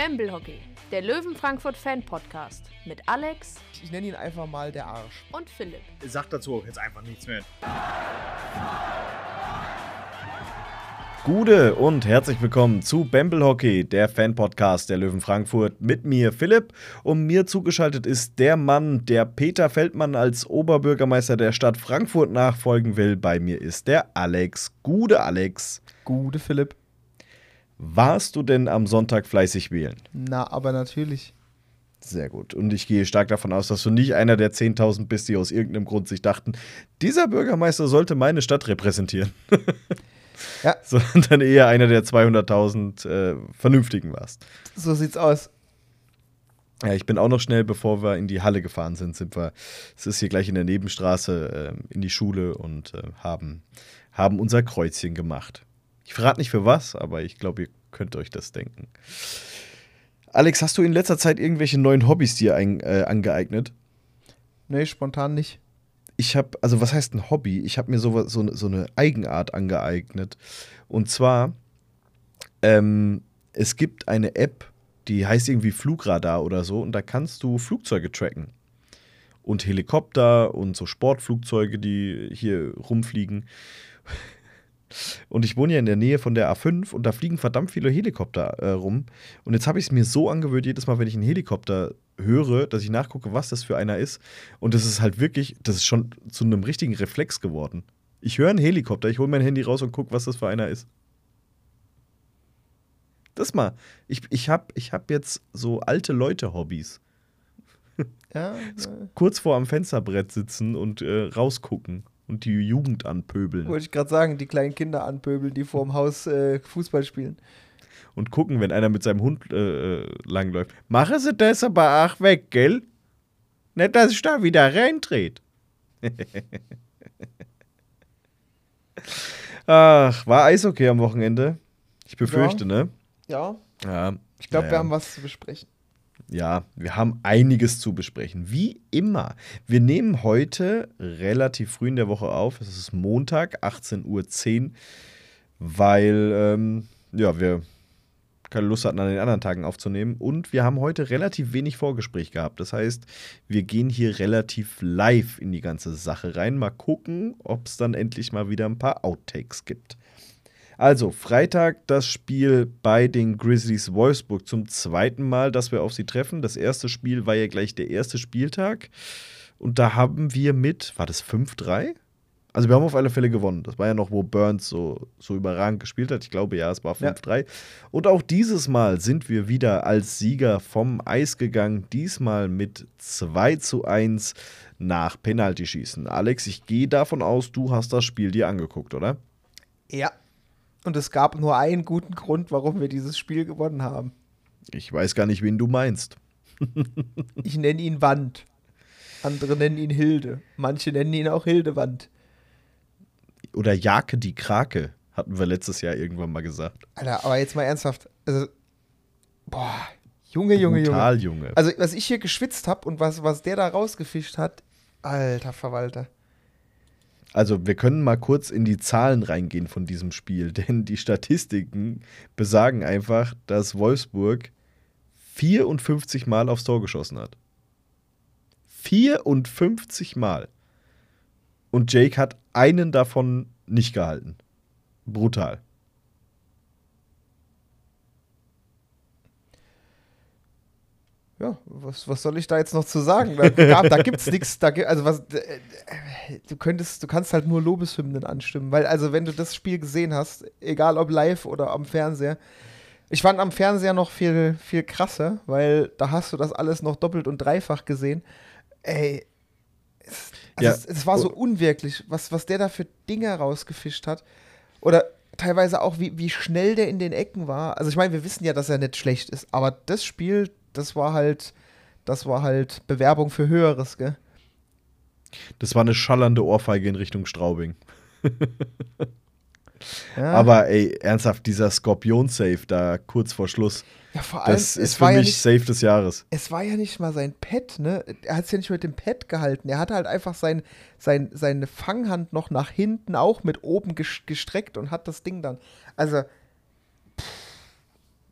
Bamble Hockey, der Löwen Frankfurt Fan Podcast mit Alex Ich nenne ihn einfach mal der Arsch. und Philipp. Sag dazu auch jetzt einfach nichts mehr. Gude und herzlich willkommen zu Bamble Hockey, der Fan-Podcast der Löwen Frankfurt. Mit mir Philipp und mir zugeschaltet ist der Mann, der Peter Feldmann als Oberbürgermeister der Stadt Frankfurt nachfolgen will. Bei mir ist der Alex. Gude Alex. Gute Philipp. Warst du denn am Sonntag fleißig wählen? Na, aber natürlich. Sehr gut. Und ich gehe stark davon aus, dass du nicht einer der 10.000 bist, die aus irgendeinem Grund sich dachten, dieser Bürgermeister sollte meine Stadt repräsentieren. Ja. Sondern eher einer der 200.000 äh, Vernünftigen warst. So sieht's aus. Ja, ich bin auch noch schnell, bevor wir in die Halle gefahren sind, sind wir, es ist hier gleich in der Nebenstraße, äh, in die Schule und äh, haben, haben unser Kreuzchen gemacht. Ich verrate nicht für was, aber ich glaube, ihr könnt euch das denken. Alex, hast du in letzter Zeit irgendwelche neuen Hobbys dir ein, äh, angeeignet? Nee, spontan nicht. Ich habe, also was heißt ein Hobby? Ich habe mir so, so, so eine Eigenart angeeignet. Und zwar, ähm, es gibt eine App, die heißt irgendwie Flugradar oder so, und da kannst du Flugzeuge tracken. Und Helikopter und so Sportflugzeuge, die hier rumfliegen. Und ich wohne ja in der Nähe von der A5 und da fliegen verdammt viele Helikopter äh, rum. Und jetzt habe ich es mir so angewöhnt, jedes Mal, wenn ich einen Helikopter höre, dass ich nachgucke, was das für einer ist. Und das ist halt wirklich, das ist schon zu einem richtigen Reflex geworden. Ich höre einen Helikopter, ich hole mein Handy raus und gucke, was das für einer ist. Das mal. Ich, ich habe ich hab jetzt so alte Leute-Hobbys. Ja, Kurz vor am Fensterbrett sitzen und äh, rausgucken und die Jugend anpöbeln. wollte ich gerade sagen, die kleinen Kinder anpöbeln, die vorm Haus äh, Fußball spielen. und gucken, wenn einer mit seinem Hund äh, langläuft. Machen Sie das aber auch weg, gell? Nicht, dass ich da wieder reintret. Ach, war Eishockey am Wochenende? Ich befürchte, ne? Ja, Ja. ich glaube, naja. wir haben was zu besprechen. Ja, wir haben einiges zu besprechen. Wie immer. Wir nehmen heute relativ früh in der Woche auf. Es ist Montag, 18.10 Uhr, weil ähm, ja, wir keine Lust hatten, an den anderen Tagen aufzunehmen. Und wir haben heute relativ wenig Vorgespräch gehabt. Das heißt, wir gehen hier relativ live in die ganze Sache rein. Mal gucken, ob es dann endlich mal wieder ein paar Outtakes gibt. Also, Freitag das Spiel bei den Grizzlies Wolfsburg zum zweiten Mal, dass wir auf sie treffen. Das erste Spiel war ja gleich der erste Spieltag. Und da haben wir mit, war das 5-3? Also, wir haben auf alle Fälle gewonnen. Das war ja noch, wo Burns so, so überragend gespielt hat. Ich glaube, ja, es war Ja. 5-3. Und auch dieses Mal sind wir wieder als Sieger vom Eis gegangen. Diesmal mit 2 zu 1 nach Penaltyschießen. Alex, ich gehe davon aus, du hast das Spiel dir angeguckt, oder? Ja. Und es gab nur einen guten Grund, warum wir dieses Spiel gewonnen haben. Ich weiß gar nicht, wen du meinst. Ich nenne ihn Wand. Andere nennen ihn Hilde. Manche nennen ihn auch Hildewand. Oder Jake die Krake, hatten wir letztes Jahr irgendwann mal gesagt. Alter, aber jetzt mal ernsthaft. Also, boah, Junge, Junge, Junge. Brutal, Junge. Also, was ich hier geschwitzt habe und was, was der da rausgefischt hat, alter Verwalter. Also, wir können mal kurz in die Zahlen reingehen von diesem Spiel, denn die Statistiken besagen einfach, dass Wolfsburg 54 Mal aufs Tor geschossen hat. 54 Mal. Und Jake hat einen davon nicht gehalten. Brutal. Ja, was, was soll ich da jetzt noch zu sagen? Da, gab, da gibt's nichts. Da, also was, äh, du könntest, du kannst halt nur Lobeshymnen anstimmen, weil also wenn du das Spiel gesehen hast, egal ob live oder am Fernseher, ich fand am Fernseher noch viel, viel krasser, weil da hast du das alles noch doppelt und dreifach gesehen. Ey, es, also Ja. es, es war so unwirklich, was, was der da für Dinge rausgefischt hat. Oder teilweise auch, wie, wie schnell der in den Ecken war. Also ich meine, wir wissen ja, dass er nicht schlecht ist, aber das Spiel, das war halt, das war halt Bewerbung für Höheres, gell? Das war eine schallernde Ohrfeige in Richtung Straubing. Ja. Aber ey, ernsthaft, dieser Skorpion-Safe da kurz vor Schluss, ja, vor allem, das ist für war ja mich nicht, Safe des Jahres. es war ja nicht mal sein Pad, ne? Er hat es ja nicht mit dem Pad gehalten. Er hatte halt einfach sein, sein, seine Fanghand noch nach hinten auch mit oben ges- gestreckt und hat das Ding dann. Also,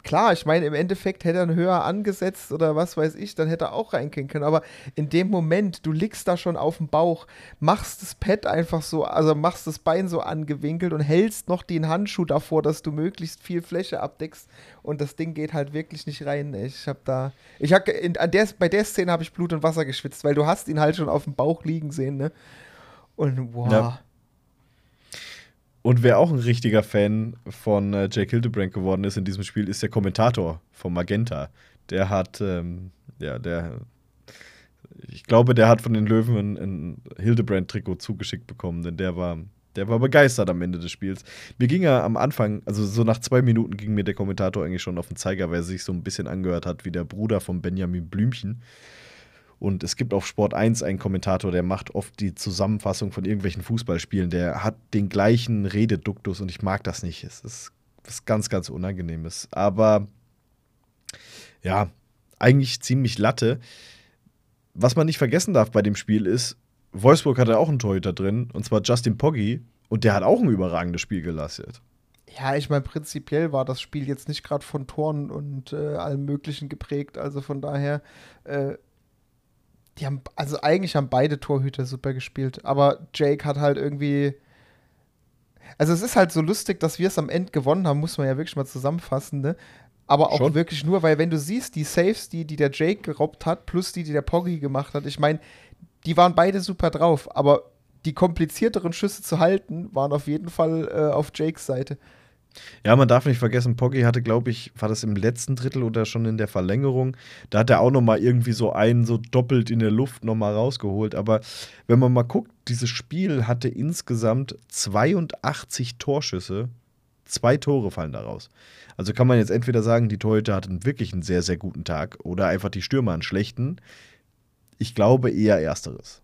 klar, ich meine, im Endeffekt hätte er höher angesetzt oder was weiß ich, dann hätte er auch reingehen können. Aber in dem Moment, du liegst da schon auf dem Bauch, machst das Pad einfach so, also machst das Bein so angewinkelt und hältst noch den Handschuh davor, dass du möglichst viel Fläche abdeckst und das Ding geht halt wirklich nicht rein. Ich habe da, ich habe der, bei der Szene habe ich Blut und Wasser geschwitzt, weil du hast ihn halt schon auf dem Bauch liegen sehen, ne? Und wow. Ja. Und wer auch ein richtiger Fan von äh, Jake Hildebrand geworden ist in diesem Spiel, ist der Kommentator von Magenta. Der hat, ähm, ja, der, ich glaube, der hat von den Löwen ein, ein Hildebrand-Trikot zugeschickt bekommen, denn der war, der war begeistert am Ende des Spiels. Mir ging er am Anfang, also so nach zwei Minuten ging mir der Kommentator eigentlich schon auf den Zeiger, weil er sich so ein bisschen angehört hat wie der Bruder von Benjamin Blümchen. Und es gibt auf Sport 1 einen Kommentator, der macht oft die Zusammenfassung von irgendwelchen Fußballspielen. Der hat den gleichen Rededuktus und ich mag das nicht. Es ist was ganz, ganz Unangenehmes. Aber ja, eigentlich ziemlich Latte. Was man nicht vergessen darf bei dem Spiel ist, Wolfsburg hatte auch einen Torhüter drin, und zwar Justin Poggi, und der hat auch ein überragendes Spiel geleistet. Ja, ich meine, prinzipiell war das Spiel jetzt nicht gerade von Toren und äh, allem Möglichen geprägt. Also von daher äh, die haben, also eigentlich haben beide Torhüter super gespielt, aber Jake hat halt irgendwie. Also es ist halt so lustig, dass wir es am Ende gewonnen haben, muss man ja wirklich mal zusammenfassen, ne? Aber auch Schon? wirklich nur, weil wenn du siehst, die Saves, die, die der Jake gerobbt hat, plus die, die der Poggi gemacht hat, ich meine, die waren beide super drauf, aber die komplizierteren Schüsse zu halten, waren auf jeden Fall äh, auf Jakes Seite. Ja, man darf nicht vergessen, Poggi hatte, glaube ich, war das im letzten Drittel oder schon in der Verlängerung, da hat er auch noch mal irgendwie so einen so doppelt in der Luft noch mal rausgeholt. Aber wenn man mal guckt, dieses Spiel hatte insgesamt 82 Torschüsse, zwei Tore fallen daraus. Also kann man jetzt entweder sagen, die Torhüter hatten wirklich einen sehr, sehr guten Tag oder einfach die Stürmer einen schlechten. Ich glaube eher ersteres.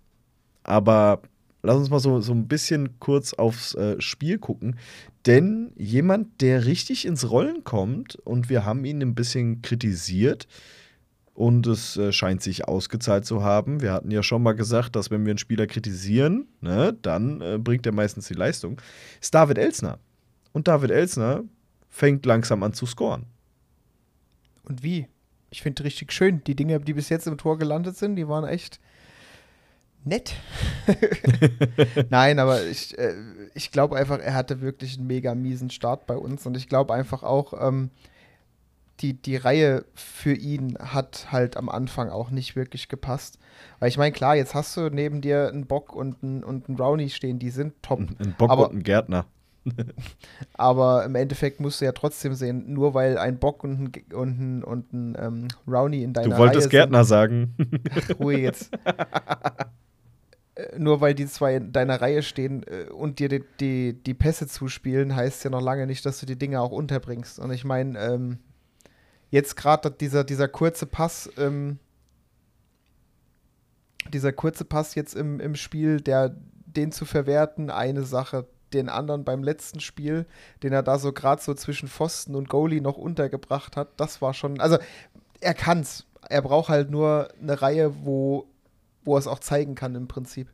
Aber lass uns mal so, so ein bisschen kurz aufs äh, Spiel gucken. Denn jemand, der richtig ins Rollen kommt, und wir haben ihn ein bisschen kritisiert, und es äh, scheint sich ausgezahlt zu haben. Wir hatten ja schon mal gesagt, dass wenn wir einen Spieler kritisieren, ne, dann äh, bringt er meistens die Leistung. Ist David Elsner. Und David Elsner fängt langsam an zu scoren. Und wie? Ich finde richtig schön. Die Dinge, die bis jetzt im Tor gelandet sind, die waren echt nett. Nein, aber ich, äh, ich glaube einfach, er hatte wirklich einen mega miesen Start bei uns und ich glaube einfach auch, ähm, die, die Reihe für ihn hat halt am Anfang auch nicht wirklich gepasst. Weil ich meine, klar, jetzt hast du neben dir einen Bock und einen, und einen Brownie stehen, die sind top. Ein Bock aber, und ein Gärtner. aber im Endeffekt musst du ja trotzdem sehen, nur weil ein Bock und ein, und ein, und ein ähm, Brownie in deiner Reihe Du wolltest Reihe Gärtner sind, sagen. Ruhe jetzt. Äh, nur weil die zwei in deiner Reihe stehen äh, und dir die, die, die Pässe zuspielen, heißt ja noch lange nicht, dass du die Dinge auch unterbringst. Und ich meine, ähm, jetzt gerade dieser, dieser kurze Pass, ähm, dieser kurze Pass jetzt im, im Spiel, der den zu verwerten, eine Sache. Den anderen beim letzten Spiel, den er da so gerade so zwischen Pfosten und Goalie noch untergebracht hat, das war schon. Also, er kann's. Er braucht halt nur eine Reihe, wo wo er es auch zeigen kann im Prinzip.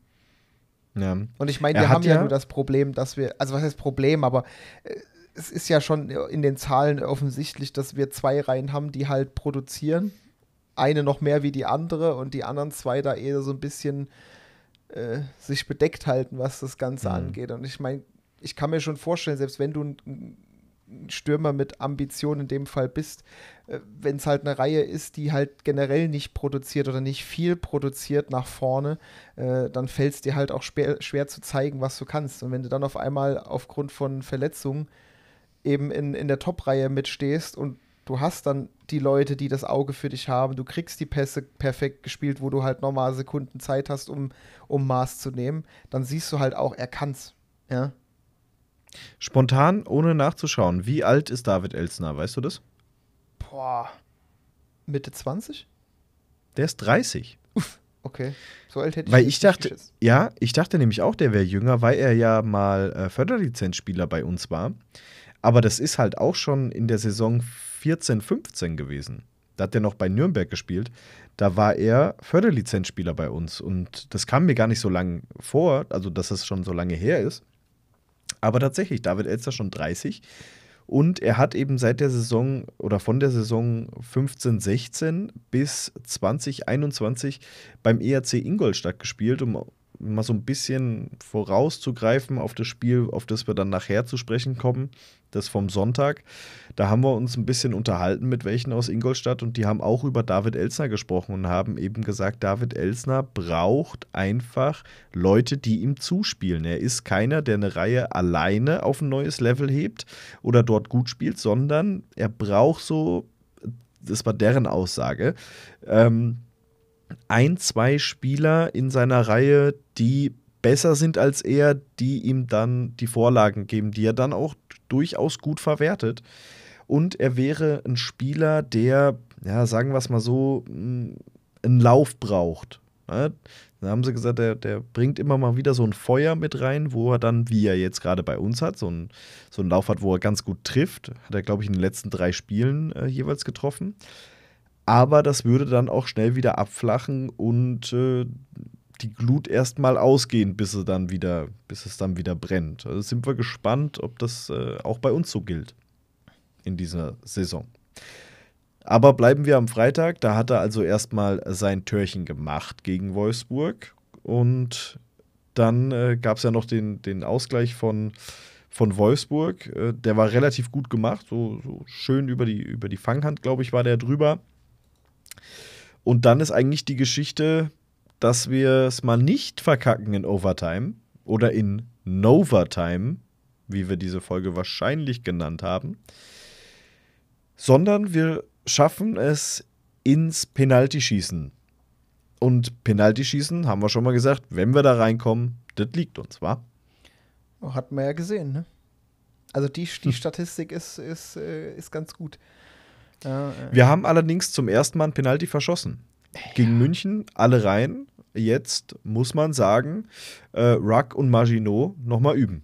Ja. Und ich meine, wir haben ja, ja nur das Problem, dass wir, also was heißt Problem, aber äh, es ist ja schon in den Zahlen offensichtlich, dass wir zwei Reihen haben, die halt produzieren. Eine noch mehr wie die andere und die anderen zwei da eher so ein bisschen äh, sich bedeckt halten, was das Ganze mhm. angeht. Und ich meine, ich kann mir schon vorstellen, selbst wenn du ein Stürmer mit Ambition in dem Fall bist, äh, wenn es halt eine Reihe ist, die halt generell nicht produziert oder nicht viel produziert nach vorne, äh, dann fällt es dir halt auch schwer, schwer zu zeigen, was du kannst. Und wenn du dann auf einmal aufgrund von Verletzungen eben in, in der Top-Reihe mitstehst und du hast dann die Leute, die das Auge für dich haben, du kriegst die Pässe perfekt gespielt, wo du halt nochmal Sekunden Zeit hast, um, um Maß zu nehmen, dann siehst du halt auch, er kann's. Ja. Spontan, ohne nachzuschauen, wie alt ist David Elsner? Weißt du das? Boah. Mitte 20? Der ist 30. Uff, okay. So alt hätte ich Weil ich dachte, ja, ich dachte nämlich auch, der wäre jünger, weil er ja mal äh, Förderlizenzspieler bei uns war. Aber das ist halt auch schon in der Saison 14, 15 gewesen. Da hat er noch bei Nürnberg gespielt. Da war er Förderlizenzspieler bei uns. Und das kam mir gar nicht so lange vor, also dass es schon so lange her ist. Aber tatsächlich, David Elster schon 30. Und er hat eben seit der Saison oder von der Saison 15, 16 bis 2021 beim ERC Ingolstadt gespielt, um mal so ein bisschen vorauszugreifen auf das Spiel, auf das wir dann nachher zu sprechen kommen, das vom Sonntag. Da haben wir uns ein bisschen unterhalten mit welchen aus Ingolstadt und die haben auch über David Elsner gesprochen und haben eben gesagt, David Elsner braucht einfach Leute, die ihm zuspielen. Er ist keiner, der eine Reihe alleine auf ein neues Level hebt oder dort gut spielt, sondern er braucht so, das war deren Aussage, ähm, ein, zwei Spieler in seiner Reihe, die besser sind als er, die ihm dann die Vorlagen geben, die er dann auch durchaus gut verwertet. Und er wäre ein Spieler, der, ja, sagen wir es mal so, einen Lauf braucht. Da haben sie gesagt, der, der bringt immer mal wieder so ein Feuer mit rein, wo er dann, wie er jetzt gerade bei uns hat, so einen so Lauf hat, wo er ganz gut trifft. Hat er, glaube ich, in den letzten drei Spielen äh, jeweils getroffen. Aber das würde dann auch schnell wieder abflachen und äh, die Glut erstmal ausgehen, bis es dann wieder, bis es dann wieder brennt. Also sind wir gespannt, ob das äh, auch bei uns so gilt in dieser Saison. Aber bleiben wir am Freitag. Da hat er also erstmal sein Törchen gemacht gegen Wolfsburg. Und dann äh, gab es ja noch den, den Ausgleich von, von Wolfsburg. Äh, der war relativ gut gemacht. So, so schön über die, über die Fanghand, glaube ich, war der drüber. Und dann ist eigentlich die Geschichte, dass wir es mal nicht verkacken in Overtime oder in Novertime, wie wir diese Folge wahrscheinlich genannt haben, sondern wir schaffen es ins Penaltyschießen. Und Penaltyschießen, haben wir schon mal gesagt, wenn wir da reinkommen, das liegt uns, wa? Hat man ja gesehen, ne? Also die, die Statistik ist, ist, äh, ist ganz gut. Ja, Wir haben allerdings zum ersten Mal ein Penalty verschossen. Gegen München, alle rein. Jetzt muss man sagen, äh, Ruck und Maginot nochmal üben.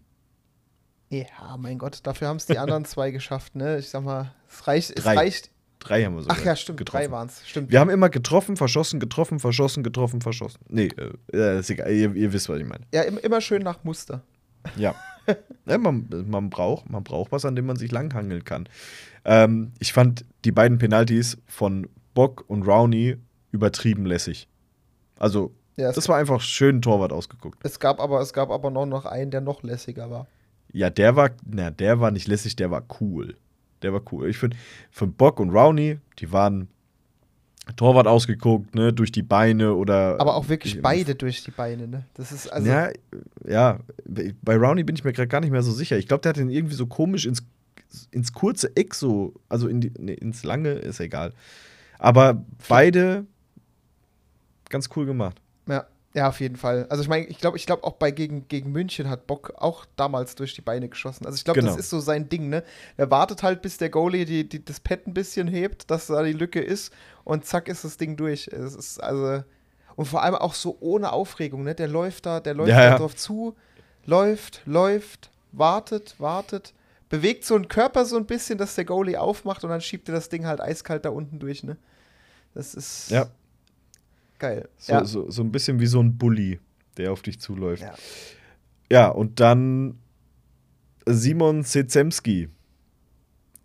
Ja, mein Gott, dafür haben es die anderen zwei geschafft, ne? Ich sag mal, es reicht. Es Drei. reicht. Drei haben wir sogar Ach ja, stimmt, getroffen. drei waren es. Stimmt. Wir haben immer getroffen, verschossen, getroffen, verschossen, getroffen, verschossen. Nee, äh, ist egal. Ihr, ihr wisst, was ich meine. ja, im, immer schön nach Muster. Ja. ja man, man, braucht, man braucht was, an dem man sich langhangeln kann. Ähm, ich fand die beiden Penalties von Bock und Rowney übertrieben lässig. Also, Ja, das war einfach schön Torwart ausgeguckt. es, gab aber, es gab aber noch, noch einen, der noch lässiger war. Ja, der war, na, der war nicht lässig, der war cool. Der war cool. Ich finde, von Bock und Rowney, die waren Torwart ausgeguckt, ne, durch die Beine oder. Aber auch wirklich ich- beide durch die Beine, ne? Das ist also. ja, ja, bei Rowney bin ich mir gerade gar nicht mehr so sicher. Ich glaube, der hat den irgendwie so komisch ins, ins kurze Eck so, also in die, nee, ins lange, ist egal. Aber beide ganz cool gemacht. Ja, ja, auf jeden Fall. Also ich meine, ich glaube, ich glaube auch bei gegen, gegen München hat Bock auch damals durch die Beine geschossen. Also ich glaube, Genau. das ist so sein Ding, ne? Er wartet halt, bis der Goalie die, die, das Pad ein bisschen hebt, dass da die Lücke ist und zack ist das Ding durch. Es ist also und vor allem auch so ohne Aufregung, ne? Der läuft da, der läuft Ja, da ja. drauf zu, läuft, läuft, wartet, wartet, bewegt so einen Körper so ein bisschen, dass der Goalie aufmacht und dann schiebt er das Ding halt eiskalt da unten durch, ne? Das ist Ja. geil. So, ja. so, so ein bisschen wie so ein Bully, der auf dich zuläuft. Ja. Ja, und dann Simon Sezemski.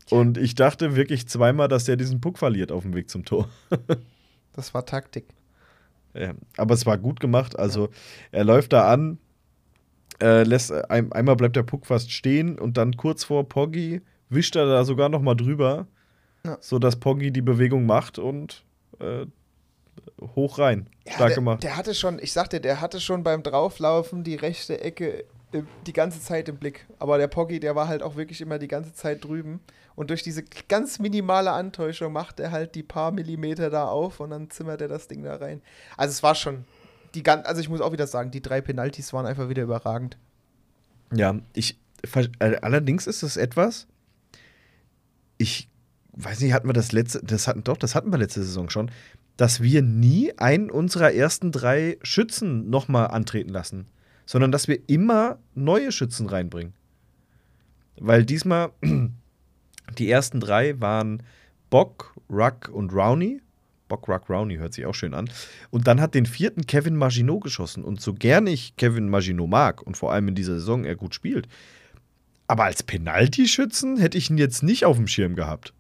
Und ich dachte wirklich zweimal, dass der diesen Puck verliert auf dem Weg zum Tor. Das war Taktik. Ja, aber es war gut gemacht. Also er läuft da an, äh, lässt ein, einmal bleibt der Puck fast stehen und dann kurz vor Poggi wischt er da sogar noch mal drüber, Ja. so dass Poggi die Bewegung macht und äh, hoch rein. Ja, Stark der, gemacht. Der hatte schon, ich sagte, der hatte schon beim Drauflaufen die rechte Ecke äh, die ganze Zeit im Blick. Aber der Poggi, der war halt auch wirklich immer die ganze Zeit drüben. Und durch diese ganz minimale Antäuschung macht er halt die paar Millimeter da auf und dann zimmert er das Ding da rein. Also es war schon, die gan also ich muss auch wieder sagen, die drei Penalties waren einfach wieder überragend. Ja, ich allerdings ist es etwas. Ich weiß nicht, hatten wir das letzte, das hatten doch, das hatten wir letzte Saison schon, dass wir nie einen unserer ersten drei Schützen nochmal antreten lassen, sondern dass wir immer neue Schützen reinbringen. Weil diesmal die ersten drei waren Bock, Ruck und Rowney. Bock, Ruck, Rowney hört sich auch schön an. Und dann hat den vierten Kevin Maginot geschossen. Und so gern ich Kevin Maginot mag und vor allem in dieser Saison er gut spielt, Aber als Penaltyschützen hätte ich ihn jetzt nicht auf dem Schirm gehabt.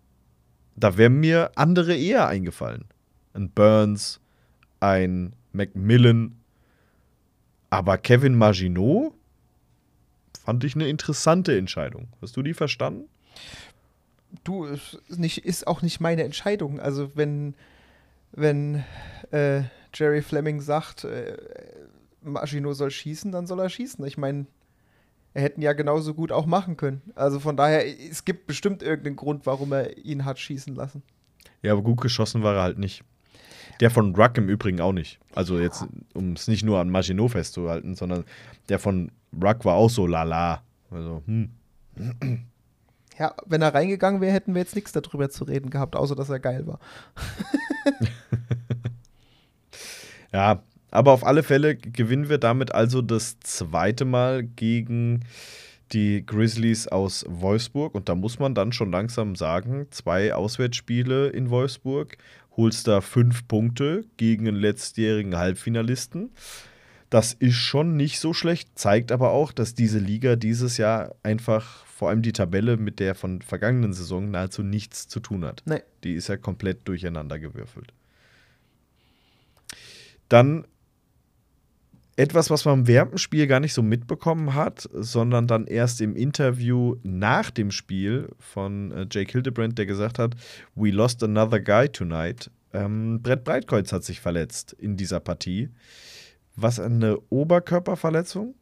Da wären mir andere eher eingefallen. Ein Burns, ein Macmillan. Aber Kevin Maginot fand ich eine interessante Entscheidung. Hast du die verstanden? Du, ist, nicht, ist auch nicht meine Entscheidung. Also wenn, wenn äh, Jerry Fleming sagt, äh, Maschino soll schießen, dann soll er schießen. Ich meine, er hätten ja genauso gut auch machen können. Also von daher, es gibt bestimmt irgendeinen Grund, warum er ihn hat schießen lassen. Ja, aber gut geschossen war er halt nicht. Der von Ruck im Übrigen auch nicht. Also jetzt, um es nicht nur an Maginot festzuhalten, sondern der von Ruck war auch so lala. Also, hm. Ja, wenn er reingegangen wäre, hätten wir jetzt nichts darüber zu reden gehabt, außer dass er geil war. Ja, aber auf alle Fälle gewinnen wir damit also das zweite Mal gegen die Grizzlies aus Wolfsburg. Und da muss man dann schon langsam sagen, zwei Auswärtsspiele in Wolfsburg, holst da fünf Punkte gegen einen letztjährigen Halbfinalisten. Das ist schon nicht so schlecht, zeigt aber auch, dass diese Liga dieses Jahr einfach, vor allem die Tabelle mit der von vergangenen Saison, nahezu nichts zu tun hat. Nee. Die ist ja komplett durcheinander gewürfelt. Dann etwas, was man während dem Spiel gar nicht so mitbekommen hat, sondern dann erst im Interview nach dem Spiel von äh, Jake Hildebrand, der gesagt hat, We lost another guy tonight. Ähm, Brett Breitkreuz hat sich verletzt in dieser Partie. Was eine Oberkörperverletzung?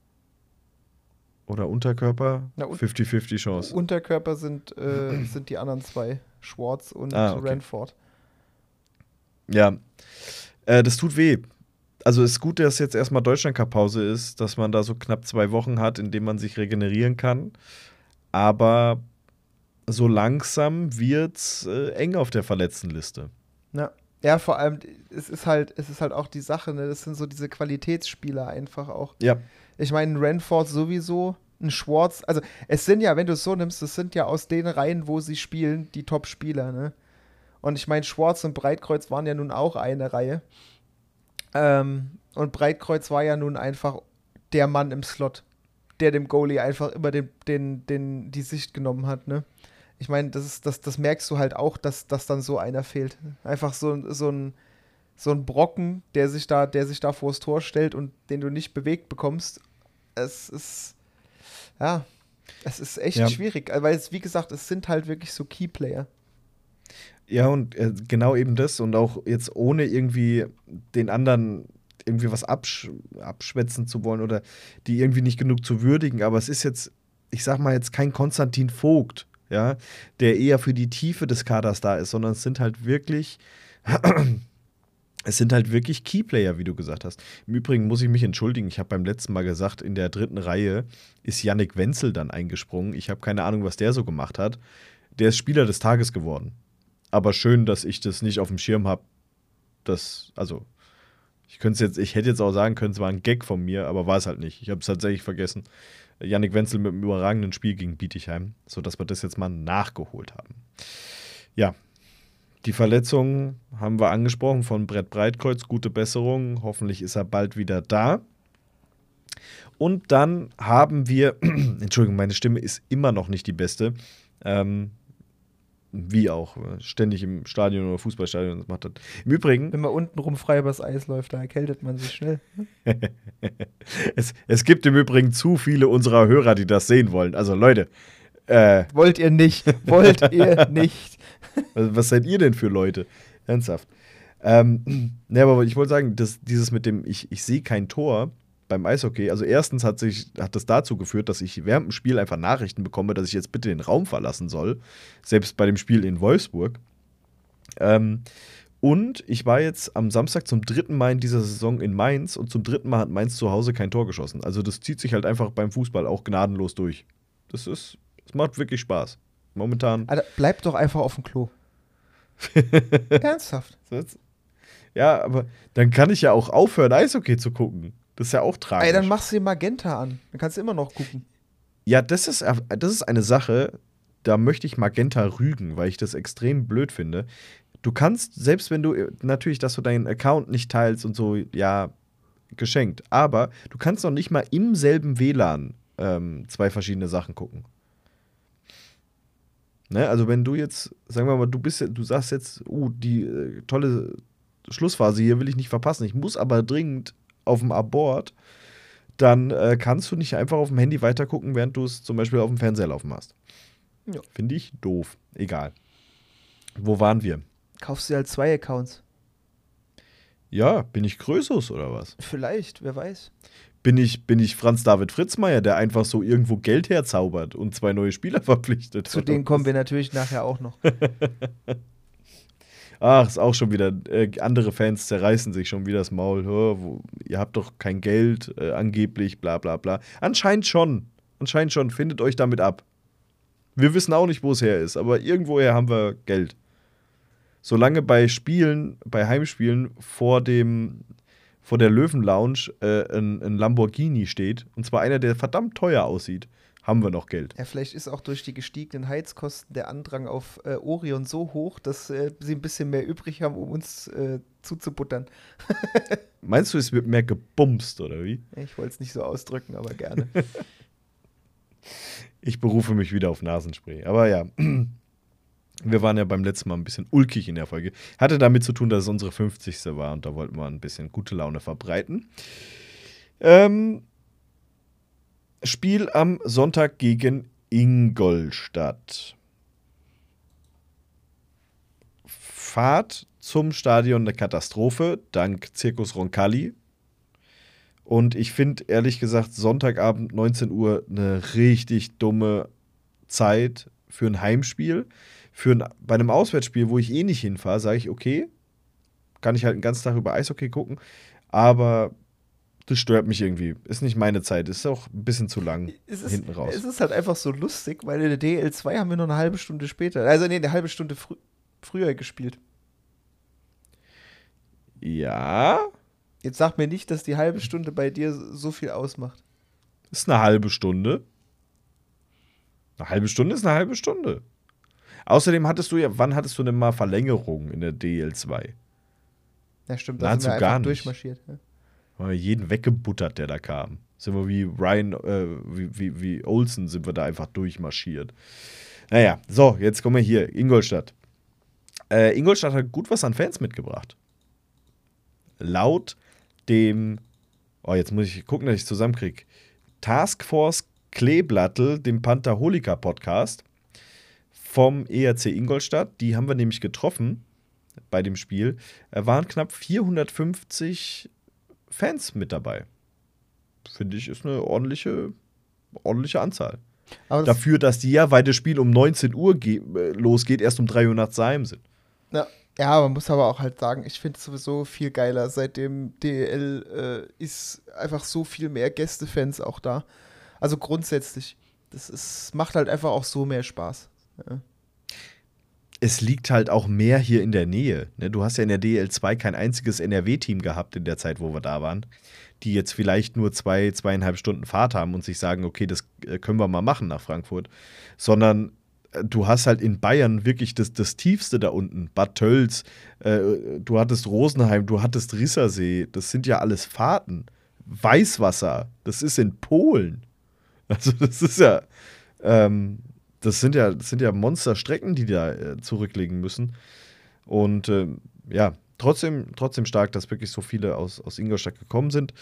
Oder Unterkörper? Na, un- 50-50 Chance. Unterkörper sind, äh, sind die anderen zwei, Schwartz und Ah, okay. Ranford. Ja, äh, das tut weh. Also es ist gut, dass jetzt erstmal Deutschland-Cup-Pause ist, dass man da so knapp zwei Wochen hat, in denen man sich regenerieren kann. Aber so langsam wird's äh, eng auf der Verletztenliste. Ja. ja, vor allem, es ist halt, es ist halt auch die Sache, ne? Das sind so diese Qualitätsspieler einfach auch. Ja, Ich meine, ein Ranford sowieso, ein Schwartz, also es sind ja, wenn du es so nimmst, es sind ja aus den Reihen, wo sie spielen, die Top-Spieler, ne? Und ich meine, Schwartz und Breitkreuz waren ja nun auch eine Reihe. Ähm, und Breitkreuz war ja nun einfach der Mann im Slot, der dem Goalie einfach immer den, den, den, die Sicht genommen hat, ne? Ich meine, das, das, das merkst du halt auch, dass, dass dann so einer fehlt. Einfach so, so ein so ein Brocken, der sich da, der sich da vors Tor stellt und den du nicht bewegt bekommst. Es ist ja, es ist echt Ja. schwierig, weil es wie gesagt, es sind halt wirklich so Keyplayer. ja und äh, genau eben das und auch jetzt ohne irgendwie den anderen irgendwie was absch abschwätzen zu wollen oder die irgendwie nicht genug zu würdigen, aber es ist jetzt, ich sag mal jetzt kein Konstantin Vogt, ja, der eher für die Tiefe des Kaders da ist, sondern es sind halt wirklich es sind halt wirklich Keyplayer, wie du gesagt hast. Im Übrigen muss ich mich entschuldigen. Ich habe beim letzten Mal gesagt, in der dritten Reihe ist Yannick Wenzel dann eingesprungen. Ich habe keine Ahnung, was der so gemacht hat. Der ist Spieler des Tages geworden. Aber schön, dass ich das nicht auf dem Schirm habe. Das, also, ich könnte jetzt, ich hätte jetzt auch sagen können, es war ein Gag von mir, aber war es halt nicht. Ich habe es tatsächlich vergessen. Yannick Wenzel mit einem überragenden Spiel gegen Bietigheim, sodass wir das jetzt mal nachgeholt haben. Ja, die Verletzung haben wir angesprochen von Brett Breitkreuz. Gute Besserung. Hoffentlich ist er bald wieder da. Und dann haben wir, Entschuldigung, meine Stimme ist immer noch nicht die beste. Ähm, wie auch, äh, ständig im Stadion oder Fußballstadion das macht das. Im Übrigen, Wenn man untenrum frei übers Eis läuft, da erkältet man sich schnell. es, es gibt im Übrigen zu viele unserer Hörer, die das sehen wollen. Also Leute, äh, Wollt ihr nicht? Wollt ihr nicht? Was, seid ihr denn für Leute? Ernsthaft. Ähm, ne, aber ich wollte sagen, dass dieses mit dem, ich, ich sehe kein Tor beim Eishockey, also erstens hat, sich, hat das dazu geführt, dass ich während dem Spiel einfach Nachrichten bekomme, dass ich jetzt bitte den Raum verlassen soll. Selbst bei dem Spiel in Wolfsburg. Ähm, und ich war jetzt am Samstag zum dritten Mal in dieser Saison in Mainz und zum dritten Mal hat Mainz zu Hause kein Tor geschossen. Also das zieht sich halt einfach beim Fußball auch gnadenlos durch. Das ist, es macht wirklich Spaß. Momentan. Alter, bleib doch einfach auf dem Klo. Ernsthaft. Ja, aber dann kann ich ja auch aufhören, Eishockey zu gucken. Das ist ja auch tragisch. Ey, dann machst du dir Magenta an. Dann kannst du immer noch gucken. ja, das ist, das ist eine Sache, da möchte ich Magenta rügen, weil ich das extrem blöd finde. Du kannst, selbst wenn du natürlich, dass du deinen Account nicht teilst und so, ja, geschenkt. Aber du kannst noch nicht mal im selben WLAN ähm, zwei verschiedene Sachen gucken. Ne? Also wenn du jetzt, sagen wir mal, du bist, du sagst jetzt, uh, die äh, tolle Schlussphase hier will ich nicht verpassen, ich muss aber dringend auf dem Abort, dann äh, kannst du nicht einfach auf dem Handy weitergucken, während du es zum Beispiel auf dem Fernseher laufen hast. Ja. Finde ich doof. Egal. Wo waren wir? Kaufst du halt zwei Accounts. Ja, bin ich Krösus oder was? Vielleicht, wer weiß. Bin ich, bin ich Franz David Fritzmeier, der einfach so irgendwo Geld herzaubert und zwei neue Spieler verpflichtet? Zu denen kommen wir natürlich nachher auch noch. Ach, ist auch schon wieder, äh, andere Fans zerreißen sich schon wieder das Maul. Wo, ihr habt doch kein Geld, äh, angeblich, bla bla bla. Anscheinend schon. Anscheinend schon. Findet euch damit ab. Wir wissen auch nicht, wo es her ist, aber irgendwoher haben wir Geld. Solange bei Spielen, bei Heimspielen vor dem, vor der Löwen-Lounge äh, ein, ein Lamborghini steht, und zwar einer, der verdammt teuer aussieht, haben wir noch Geld. Ja, vielleicht ist auch durch die gestiegenen Heizkosten der Andrang auf äh, Orion so hoch, dass äh, sie ein bisschen mehr übrig haben, um uns äh, zuzubuttern. Meinst du, es wird mehr gebumst, oder wie? Ich wollte es nicht so ausdrücken, aber gerne. Ich berufe mich wieder auf Nasenspray. Aber ja, wir waren ja beim letzten Mal ein bisschen ulkig in der Folge. Hatte damit zu tun, dass es unsere 50. war und da wollten wir ein bisschen gute Laune verbreiten. Ähm, Spiel am Sonntag gegen Ingolstadt. Fahrt zum Stadion eine Katastrophe, dank Zirkus Roncalli. Und ich finde, ehrlich gesagt, Sonntagabend 19 Uhr eine richtig dumme Zeit für ein Heimspiel. Für ein, bei einem Auswärtsspiel, wo ich eh nicht hinfahre, sage ich, okay, kann ich halt den ganzen Tag über Eishockey gucken. Aber das stört mich irgendwie. Ist nicht meine Zeit. Ist auch ein bisschen zu lang es ist, hinten raus. Es ist halt einfach so lustig, weil in der DL2 haben wir noch eine halbe Stunde später, also nee, eine halbe Stunde frü früher gespielt. Ja, Jetzt sag mir nicht, dass die halbe Stunde bei dir so viel ausmacht. ist eine halbe Stunde. Eine halbe Stunde ist eine halbe Stunde. Außerdem hattest du ja, wann hattest du denn mal Verlängerung in der DL2? Ja, stimmt, Nahezu sind wir gar einfach nicht. durchmarschiert. Ja. Haben wir jeden weggebuttert, der da kam. Sind wir wie Ryan, äh, wie, wie, wie Olsen sind wir da einfach durchmarschiert. Naja, so, jetzt kommen wir hier. Ingolstadt. Äh, Ingolstadt hat gut was an Fans mitgebracht. Laut dem, oh, jetzt muss ich gucken, dass ich es zusammenkriege. Taskforce Kleeblattel, dem Pantherholika Podcast vom ERC Ingolstadt. Die haben wir nämlich getroffen bei dem Spiel. Da waren knapp 450 Fans mit dabei. Finde ich, ist eine ordentliche, ordentliche Anzahl. Das, Dafür, dass die ja, weil das Spiel um 19 Uhr äh, losgeht, erst um 3 Uhr nachts daheim sind. ja, ja, man muss aber auch halt sagen, ich finde es sowieso viel geiler. Seitdem DL äh, ist einfach so viel mehr Gästefans auch da. Also grundsätzlich. Das ist, macht halt einfach auch so mehr Spaß. Es liegt halt auch mehr hier in der Nähe. Ne? Du hast ja in der DL2 kein einziges NRW-Team gehabt in der Zeit, wo wir da waren, die jetzt vielleicht nur zwei, zweieinhalb Stunden Fahrt haben und sich sagen, okay, das äh, können wir mal machen nach Frankfurt. Sondern äh, du hast halt in Bayern wirklich das, das Tiefste da unten. Bad Tölz, äh, du hattest Rosenheim, du hattest Rissersee. Das sind ja alles Fahrten. Weißwasser, das ist in Polen. Also das ist ja, ähm, das sind ja, das sind ja Monsterstrecken, die da äh, zurücklegen müssen. Und ähm, ja, trotzdem, trotzdem stark, dass wirklich so viele aus, aus Ingolstadt gekommen sind.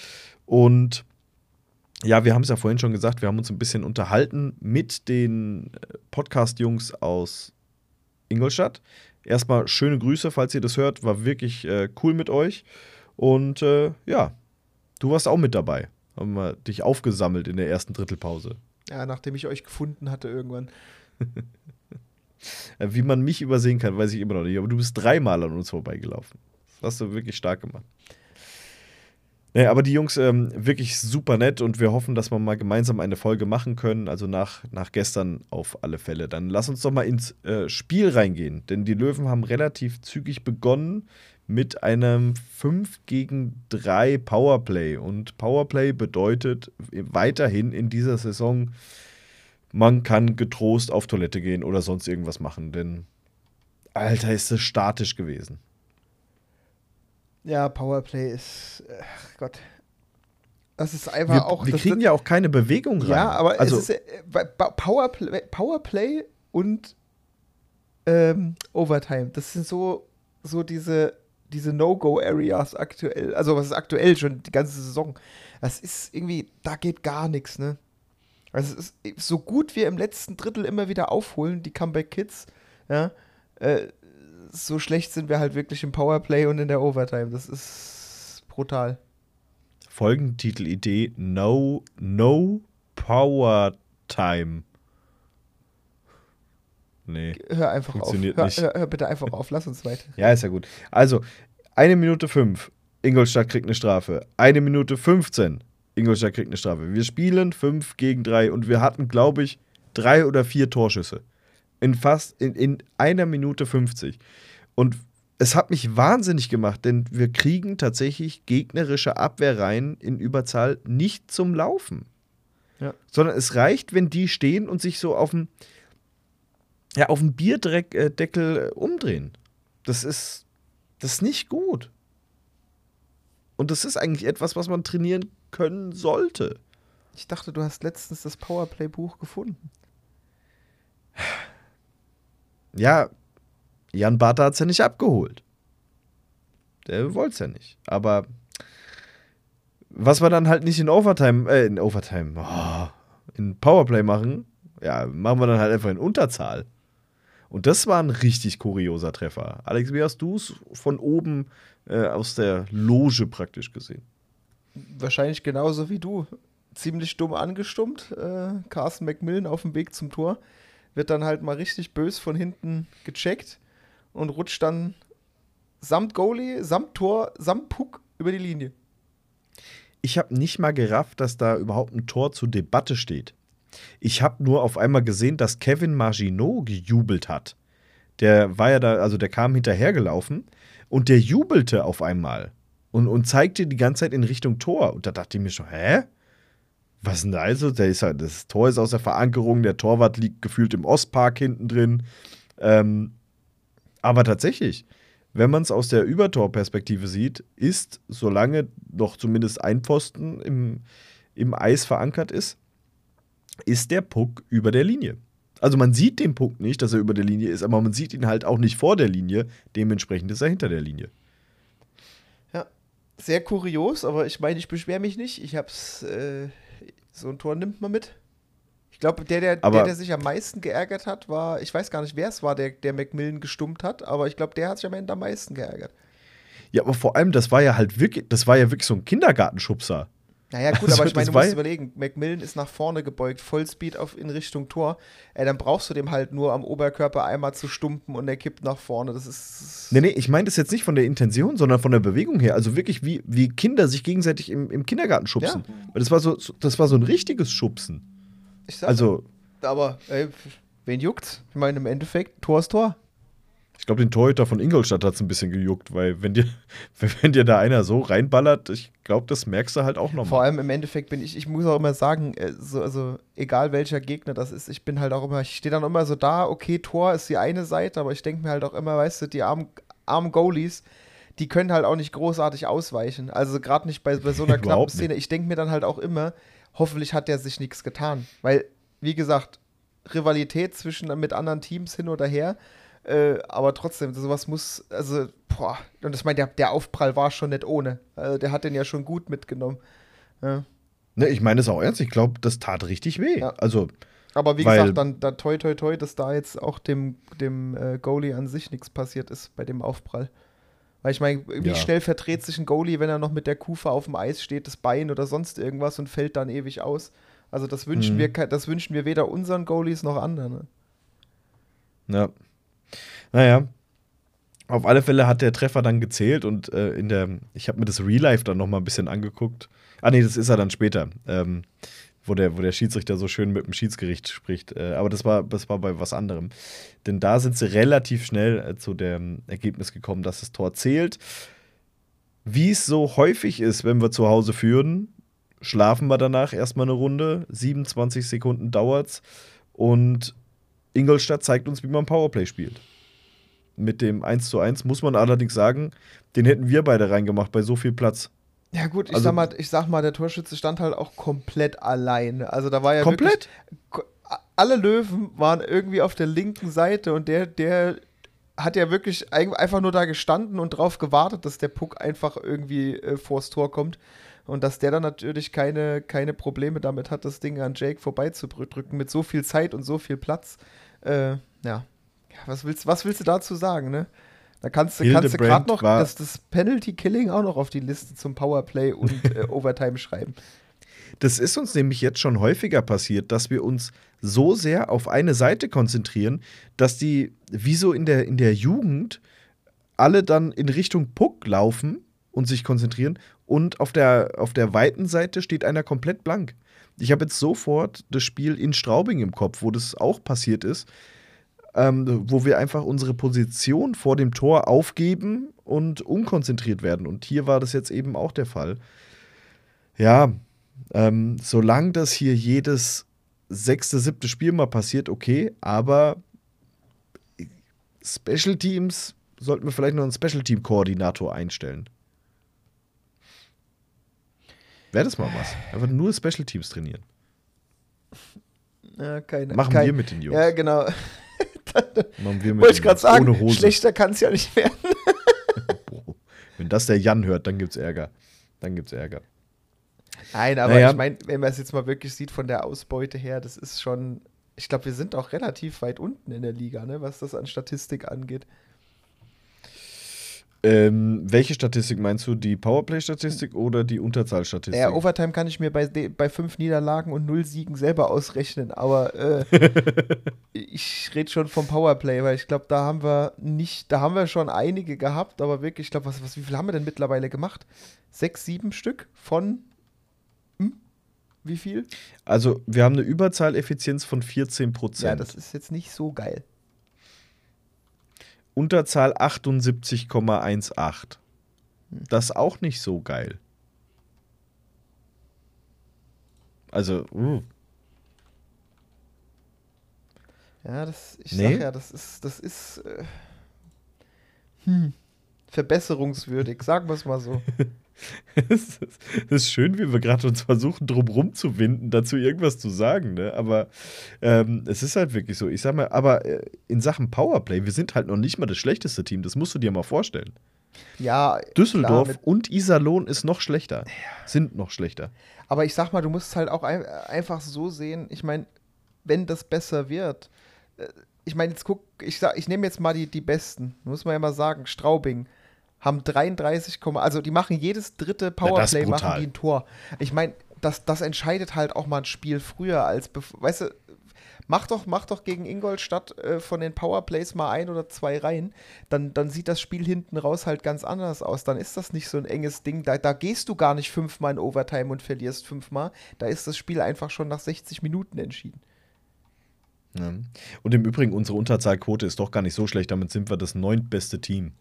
Und ja, wir haben es ja vorhin schon gesagt, wir haben uns ein bisschen unterhalten mit den äh, Podcast-Jungs aus Ingolstadt. Erstmal schöne Grüße, falls ihr das hört. War wirklich äh, cool mit euch. Und äh, ja, du warst auch mit dabei. Haben wir dich aufgesammelt in der ersten Drittelpause. Ja, nachdem ich euch gefunden hatte irgendwann. Wie man mich übersehen kann, weiß ich immer noch nicht. Aber du bist dreimal an uns vorbeigelaufen. Das hast du wirklich stark gemacht. Naja, aber die Jungs ähm, wirklich super nett und wir hoffen, dass wir mal gemeinsam eine Folge machen können. Also nach, nach gestern auf alle Fälle. Dann lass uns doch mal ins äh, Spiel reingehen. Denn die Löwen haben relativ zügig begonnen mit einem 5 gegen 3 Powerplay. Und Powerplay bedeutet weiterhin in dieser Saison, man kann getrost auf Toilette gehen oder sonst irgendwas machen. Denn, Alter, ist es statisch gewesen. Ja, Powerplay ist, ach Gott. Das ist einfach Wir, auch. wir das, kriegen ja auch keine Bewegung rein. Ja, aber also, es ist äh, Powerplay, Powerplay und ähm, Overtime. Das sind so, so diese, diese No-Go-Areas aktuell. Also was ist aktuell schon die ganze Saison. Das ist irgendwie, da geht gar nichts, ne? Also es ist so gut wir im letzten Drittel immer wieder aufholen, die Comeback-Kids, ja, äh, so schlecht sind wir halt wirklich im Powerplay und in der Overtime. Das ist brutal. Folgentitelidee: No, No Power Time. Nee. Hör einfach Funktioniert auf. Hör, nicht. hör, hör bitte einfach auf. Lass uns weiter. Ja, ist ja gut. Also, eine Minute fünf. Ingolstadt kriegt eine Strafe. Eine Minute 15. Ingolstadt kriegt eine Strafe. Wir spielen 5 gegen 3 und wir hatten, glaube ich, drei oder vier Torschüsse. In fast, in, in einer Minute 50. Und es hat mich wahnsinnig gemacht, denn wir kriegen tatsächlich gegnerische Abwehrreihen in Überzahl nicht zum Laufen. Ja. Sondern es reicht, wenn die stehen und sich so auf dem ja, auf dem Bierdeckel äh, umdrehen. Das ist, das ist nicht gut. Und das ist eigentlich etwas, was man trainieren können sollte. Ich dachte, du hast letztens das Powerplay-Buch gefunden. Ja, Jan Bartha hat es ja nicht abgeholt. Der wollte es ja nicht. Aber was wir dann halt nicht in Overtime, äh, in Overtime, oh, in Powerplay machen, ja, machen wir dann halt einfach in Unterzahl. Und das war ein richtig kurioser Treffer. Alex, wie hast du es von oben äh, aus der Loge praktisch gesehen? Wahrscheinlich genauso wie du. Ziemlich dumm angestummt. Äh, Carsten McMillan auf dem Weg zum Tor. Wird dann halt mal richtig bös von hinten gecheckt und rutscht dann samt Goalie, samt Tor, samt Puck über die Linie. Ich habe nicht mal gerafft, dass da überhaupt ein Tor zur Debatte steht. Ich habe nur auf einmal gesehen, dass Kevin Marginot gejubelt hat. Der war ja da, also der kam hinterhergelaufen und der jubelte auf einmal und, und zeigte die ganze Zeit in Richtung Tor. Und da dachte ich mir schon, hä? Was denn da also? Der ist halt, das Tor ist aus der Verankerung, der Torwart liegt gefühlt im Ostpark hinten drin. Ähm, aber tatsächlich, wenn man es aus der Übertorperspektive sieht, ist, solange noch zumindest ein Pfosten im, im Eis verankert ist, ist der Puck über der Linie. Also man sieht den Puck nicht, dass er über der Linie ist, aber man sieht ihn halt auch nicht vor der Linie. Dementsprechend ist er hinter der Linie. Ja, sehr kurios, aber ich meine, ich beschwere mich nicht. Ich hab's, äh, so ein Tor nimmt man mit. Ich glaube, der der, der, der sich am meisten geärgert hat, war, ich weiß gar nicht, wer es war, der, der Macmillan gestummt hat, aber ich glaube, der hat sich am Ende am meisten geärgert. Ja, aber vor allem, das war ja halt wirklich, das war ja wirklich so ein Kindergartenschubser. Naja, gut, Also, aber ich meine, du musst ja- überlegen, Macmillan ist nach vorne gebeugt, Vollspeed auf, in Richtung Tor. Ey, dann brauchst du dem halt nur am Oberkörper einmal zu stumpen und er kippt nach vorne. Das ist. Nee, nee, ich meine das jetzt nicht von der Intention, sondern von der Bewegung her. Also wirklich, wie, wie Kinder sich gegenseitig im, im Kindergarten schubsen. Weil das war so, so- das war so ein richtiges Schubsen. Ich sag, Also, aber, ey, wen juckt's? Ich meine, im Endeffekt, Tor ist Tor. Ich glaube, den Torhüter von Ingolstadt hat es ein bisschen gejuckt, weil wenn dir, wenn dir da einer so reinballert, ich glaube, das merkst du halt auch nochmal. Vor allem im Endeffekt bin ich, ich muss auch immer sagen, äh, so, also egal welcher Gegner das ist, ich bin halt auch immer, ich stehe dann immer so da, okay, Tor ist die eine Seite, aber ich denke mir halt auch immer, weißt du, die armen, armen Goalies, die können halt auch nicht großartig ausweichen. Also gerade nicht bei, bei so einer knappen. Szene. Ich denke mir dann halt auch immer, hoffentlich hat der sich nichts getan. Weil, wie gesagt, Rivalität zwischen mit anderen Teams hin oder her. Äh, aber trotzdem, sowas muss, also, boah, und ich meine, der, der Aufprall war schon nicht ohne. Also, der hat den ja schon gut mitgenommen. Ja. Ne, ich meine es auch ernst. Ich glaube, das tat richtig weh. Ja. Also, Aber wie Weil- gesagt, dann da toi toi toi, dass da jetzt auch dem, dem äh, Goalie an sich nichts passiert ist bei dem Aufprall. Weil ich meine, wie Ja. schnell verdreht sich ein Goalie, wenn er noch mit der Kufe auf dem Eis steht, das Bein oder sonst irgendwas und fällt dann ewig aus. Also das wünschen Mhm. wir das wünschen wir weder unseren Goalies noch anderen. Ne? Ja. Naja. Auf alle Fälle hat der Treffer dann gezählt und äh, in der, ich habe mir das Real Life dann noch mal ein bisschen angeguckt. Ah nee, das ist er dann später, ähm, wo, der, wo der Schiedsrichter so schön mit dem Schiedsgericht spricht. Äh, aber das war, das war bei was anderem. Denn da sind sie relativ schnell äh, zu dem Ergebnis gekommen, dass das Tor zählt. Wie es so häufig ist, wenn wir zu Hause führen, schlafen wir danach erstmal eine Runde. 27 Sekunden dauert's. Und Ingolstadt zeigt uns, wie man Powerplay spielt. Mit dem 1 zu 1 muss man allerdings sagen, den hätten wir beide reingemacht bei so viel Platz. Ja gut, ich, Also- sag mal, ich sag mal, der Torschütze stand halt auch komplett allein. Also da war ja Komplett? wirklich alle Löwen waren irgendwie auf der linken Seite und der, der hat ja wirklich ein- einfach nur da gestanden und drauf gewartet, dass der Puck einfach irgendwie äh, vors Tor kommt. Und dass der dann natürlich keine, keine Probleme damit hat, das Ding an Jake vorbeizudrücken, mit so viel Zeit und so viel Platz. Äh, ja. was willst, was willst du dazu sagen, ne? Da kannst du, kannst du Hildebrand gerade noch das, das Penalty Killing auch noch auf die Liste zum Powerplay und äh, Overtime schreiben. Das ist uns nämlich jetzt schon häufiger passiert, dass wir uns so sehr auf eine Seite konzentrieren, dass die, wie so in der, in der Jugend, alle dann in Richtung Puck laufen und sich konzentrieren und auf der, auf der weiten Seite steht einer komplett blank. Ich habe jetzt sofort das Spiel in Straubing im Kopf, wo das auch passiert ist, ähm, wo wir einfach unsere Position vor dem Tor aufgeben und unkonzentriert werden. Und hier war das jetzt eben auch der Fall. Ja, ähm, solange das hier jedes sechste, siebte Spiel mal passiert, okay, aber Special Teams sollten wir vielleicht noch einen Special Team Koordinator einstellen. Wäre das mal was? Einfach nur Special Teams trainieren. Ja, keine, Machen kein, wir mit den Jungs. Ja, genau. Machen wir mit Wollte ich gerade sagen, Ohne Hose. schlechter kann es ja nicht werden. Wenn das der Jan hört, dann gibt's Ärger. Dann gibt's Ärger. Nein, aber Naja. ich meine, wenn man es jetzt mal wirklich sieht von der Ausbeute her, das ist schon. Ich glaube, wir sind auch relativ weit unten in der Liga, ne, was das an Statistik angeht. Ähm, welche Statistik meinst du? Die Powerplay-Statistik oder die Unterzahlstatistik? Ja, Overtime kann ich mir bei, bei fünf Niederlagen und null Siegen selber ausrechnen, aber äh, ich rede schon vom Powerplay, weil ich glaube, da haben wir nicht, da haben wir schon einige gehabt, aber wirklich, ich glaube, was, was, wie viel haben wir denn mittlerweile gemacht? Sechs, sieben Stück von hm? wie viel? Also, wir haben eine Überzahleffizienz von 14% Ja, das ist jetzt nicht so geil. Unterzahl 78,18. Das ist auch nicht so geil. Also, uh, Ja, das, ich Nee? sag ja, das ist, das ist äh, hm, verbesserungswürdig, sagen wir es mal so. das ist, schön, wie wir gerade uns versuchen, drum rumzuwinden, dazu irgendwas zu sagen, ne? Aber ähm, es ist halt wirklich so. Ich sag mal, aber äh, in Sachen Powerplay, wir sind halt noch nicht mal das schlechteste Team. Das musst du dir mal vorstellen. Ja, Düsseldorf klar, und Iserlohn ist noch schlechter. Sind noch schlechter. aber ich sag mal, du musst es halt auch ein, einfach so sehen. Ich meine, wenn das besser wird, äh, ich meine, jetzt guck, ich, sag- ich nehme jetzt mal die, die Besten, muss man ja mal sagen, Straubing haben 33, also die machen jedes dritte Powerplay, machen brutal. die ein Tor. Ich meine, das, das entscheidet halt auch mal ein Spiel früher als, weißt du, mach doch, mach doch gegen Ingolstadt äh, von den Powerplays mal ein oder zwei rein, dann, dann sieht das Spiel hinten raus halt ganz anders aus. Dann ist das nicht so ein enges Ding. Da, da gehst du gar nicht fünfmal in Overtime und verlierst fünfmal. Da ist das Spiel einfach schon nach 60 Minuten entschieden. Ja. Und im Übrigen, unsere Unterzahlquote ist doch gar nicht so schlecht. Damit sind wir das neuntbeste Team.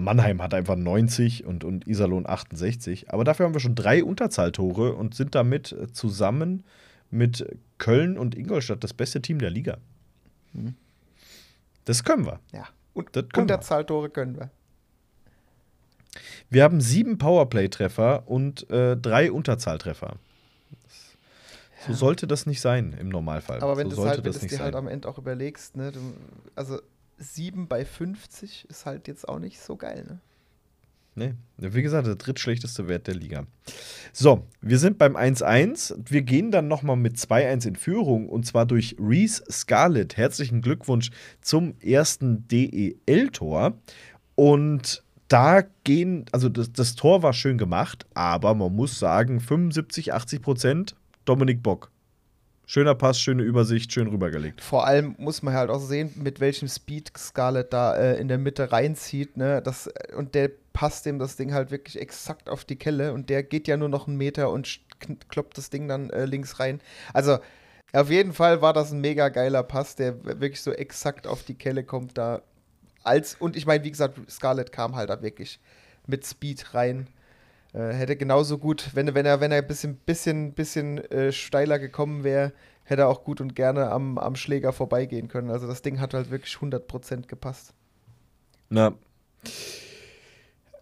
Mannheim hat einfach 90 und, und Iserlohn 68. Aber dafür haben wir schon drei Unterzahltore und sind damit äh, zusammen mit Köln und Ingolstadt das beste Team der Liga. Mhm. Das können wir. Ja. Und Das können wir. Unterzahltore können wir. Wir haben sieben Powerplay-Treffer und äh, drei Unterzahltreffer. So sollte das nicht sein im Normalfall. Aber wenn so du sollte halt, wenn das du's nicht dir halt am Ende auch überlegst, ne, du, also 7 bei 50 ist halt jetzt auch nicht so geil, ne? Nee, wie gesagt, der drittschlechteste Wert der Liga. So, wir sind beim 1-1. Wir gehen dann nochmal mit 2-1 in Führung und zwar durch Reese Scarlett. Herzlichen Glückwunsch zum ersten DEL-Tor. Und da gehen, also das, das Tor war schön gemacht, aber man muss sagen, 75, 80 Prozent Dominik Bock. Schöner Pass, schöne Übersicht, schön rübergelegt. Vor allem muss man halt auch sehen, mit welchem Speed Scarlett da äh, in der Mitte reinzieht, ne? Das, und der passt dem das Ding halt wirklich exakt auf die Kelle und der geht ja nur noch einen Meter und kloppt das Ding dann äh, links rein. Also auf jeden Fall war das ein mega geiler Pass, der wirklich so exakt auf die Kelle kommt da. Als, und ich meine, wie gesagt, Scarlett kam halt da wirklich mit Speed rein. Äh, hätte genauso gut, wenn, wenn er, wenn er ein bisschen, bisschen, bisschen äh, steiler gekommen wäre, hätte er auch gut und gerne am, am Schläger vorbeigehen können. Also das Ding hat halt wirklich 100% gepasst. Na.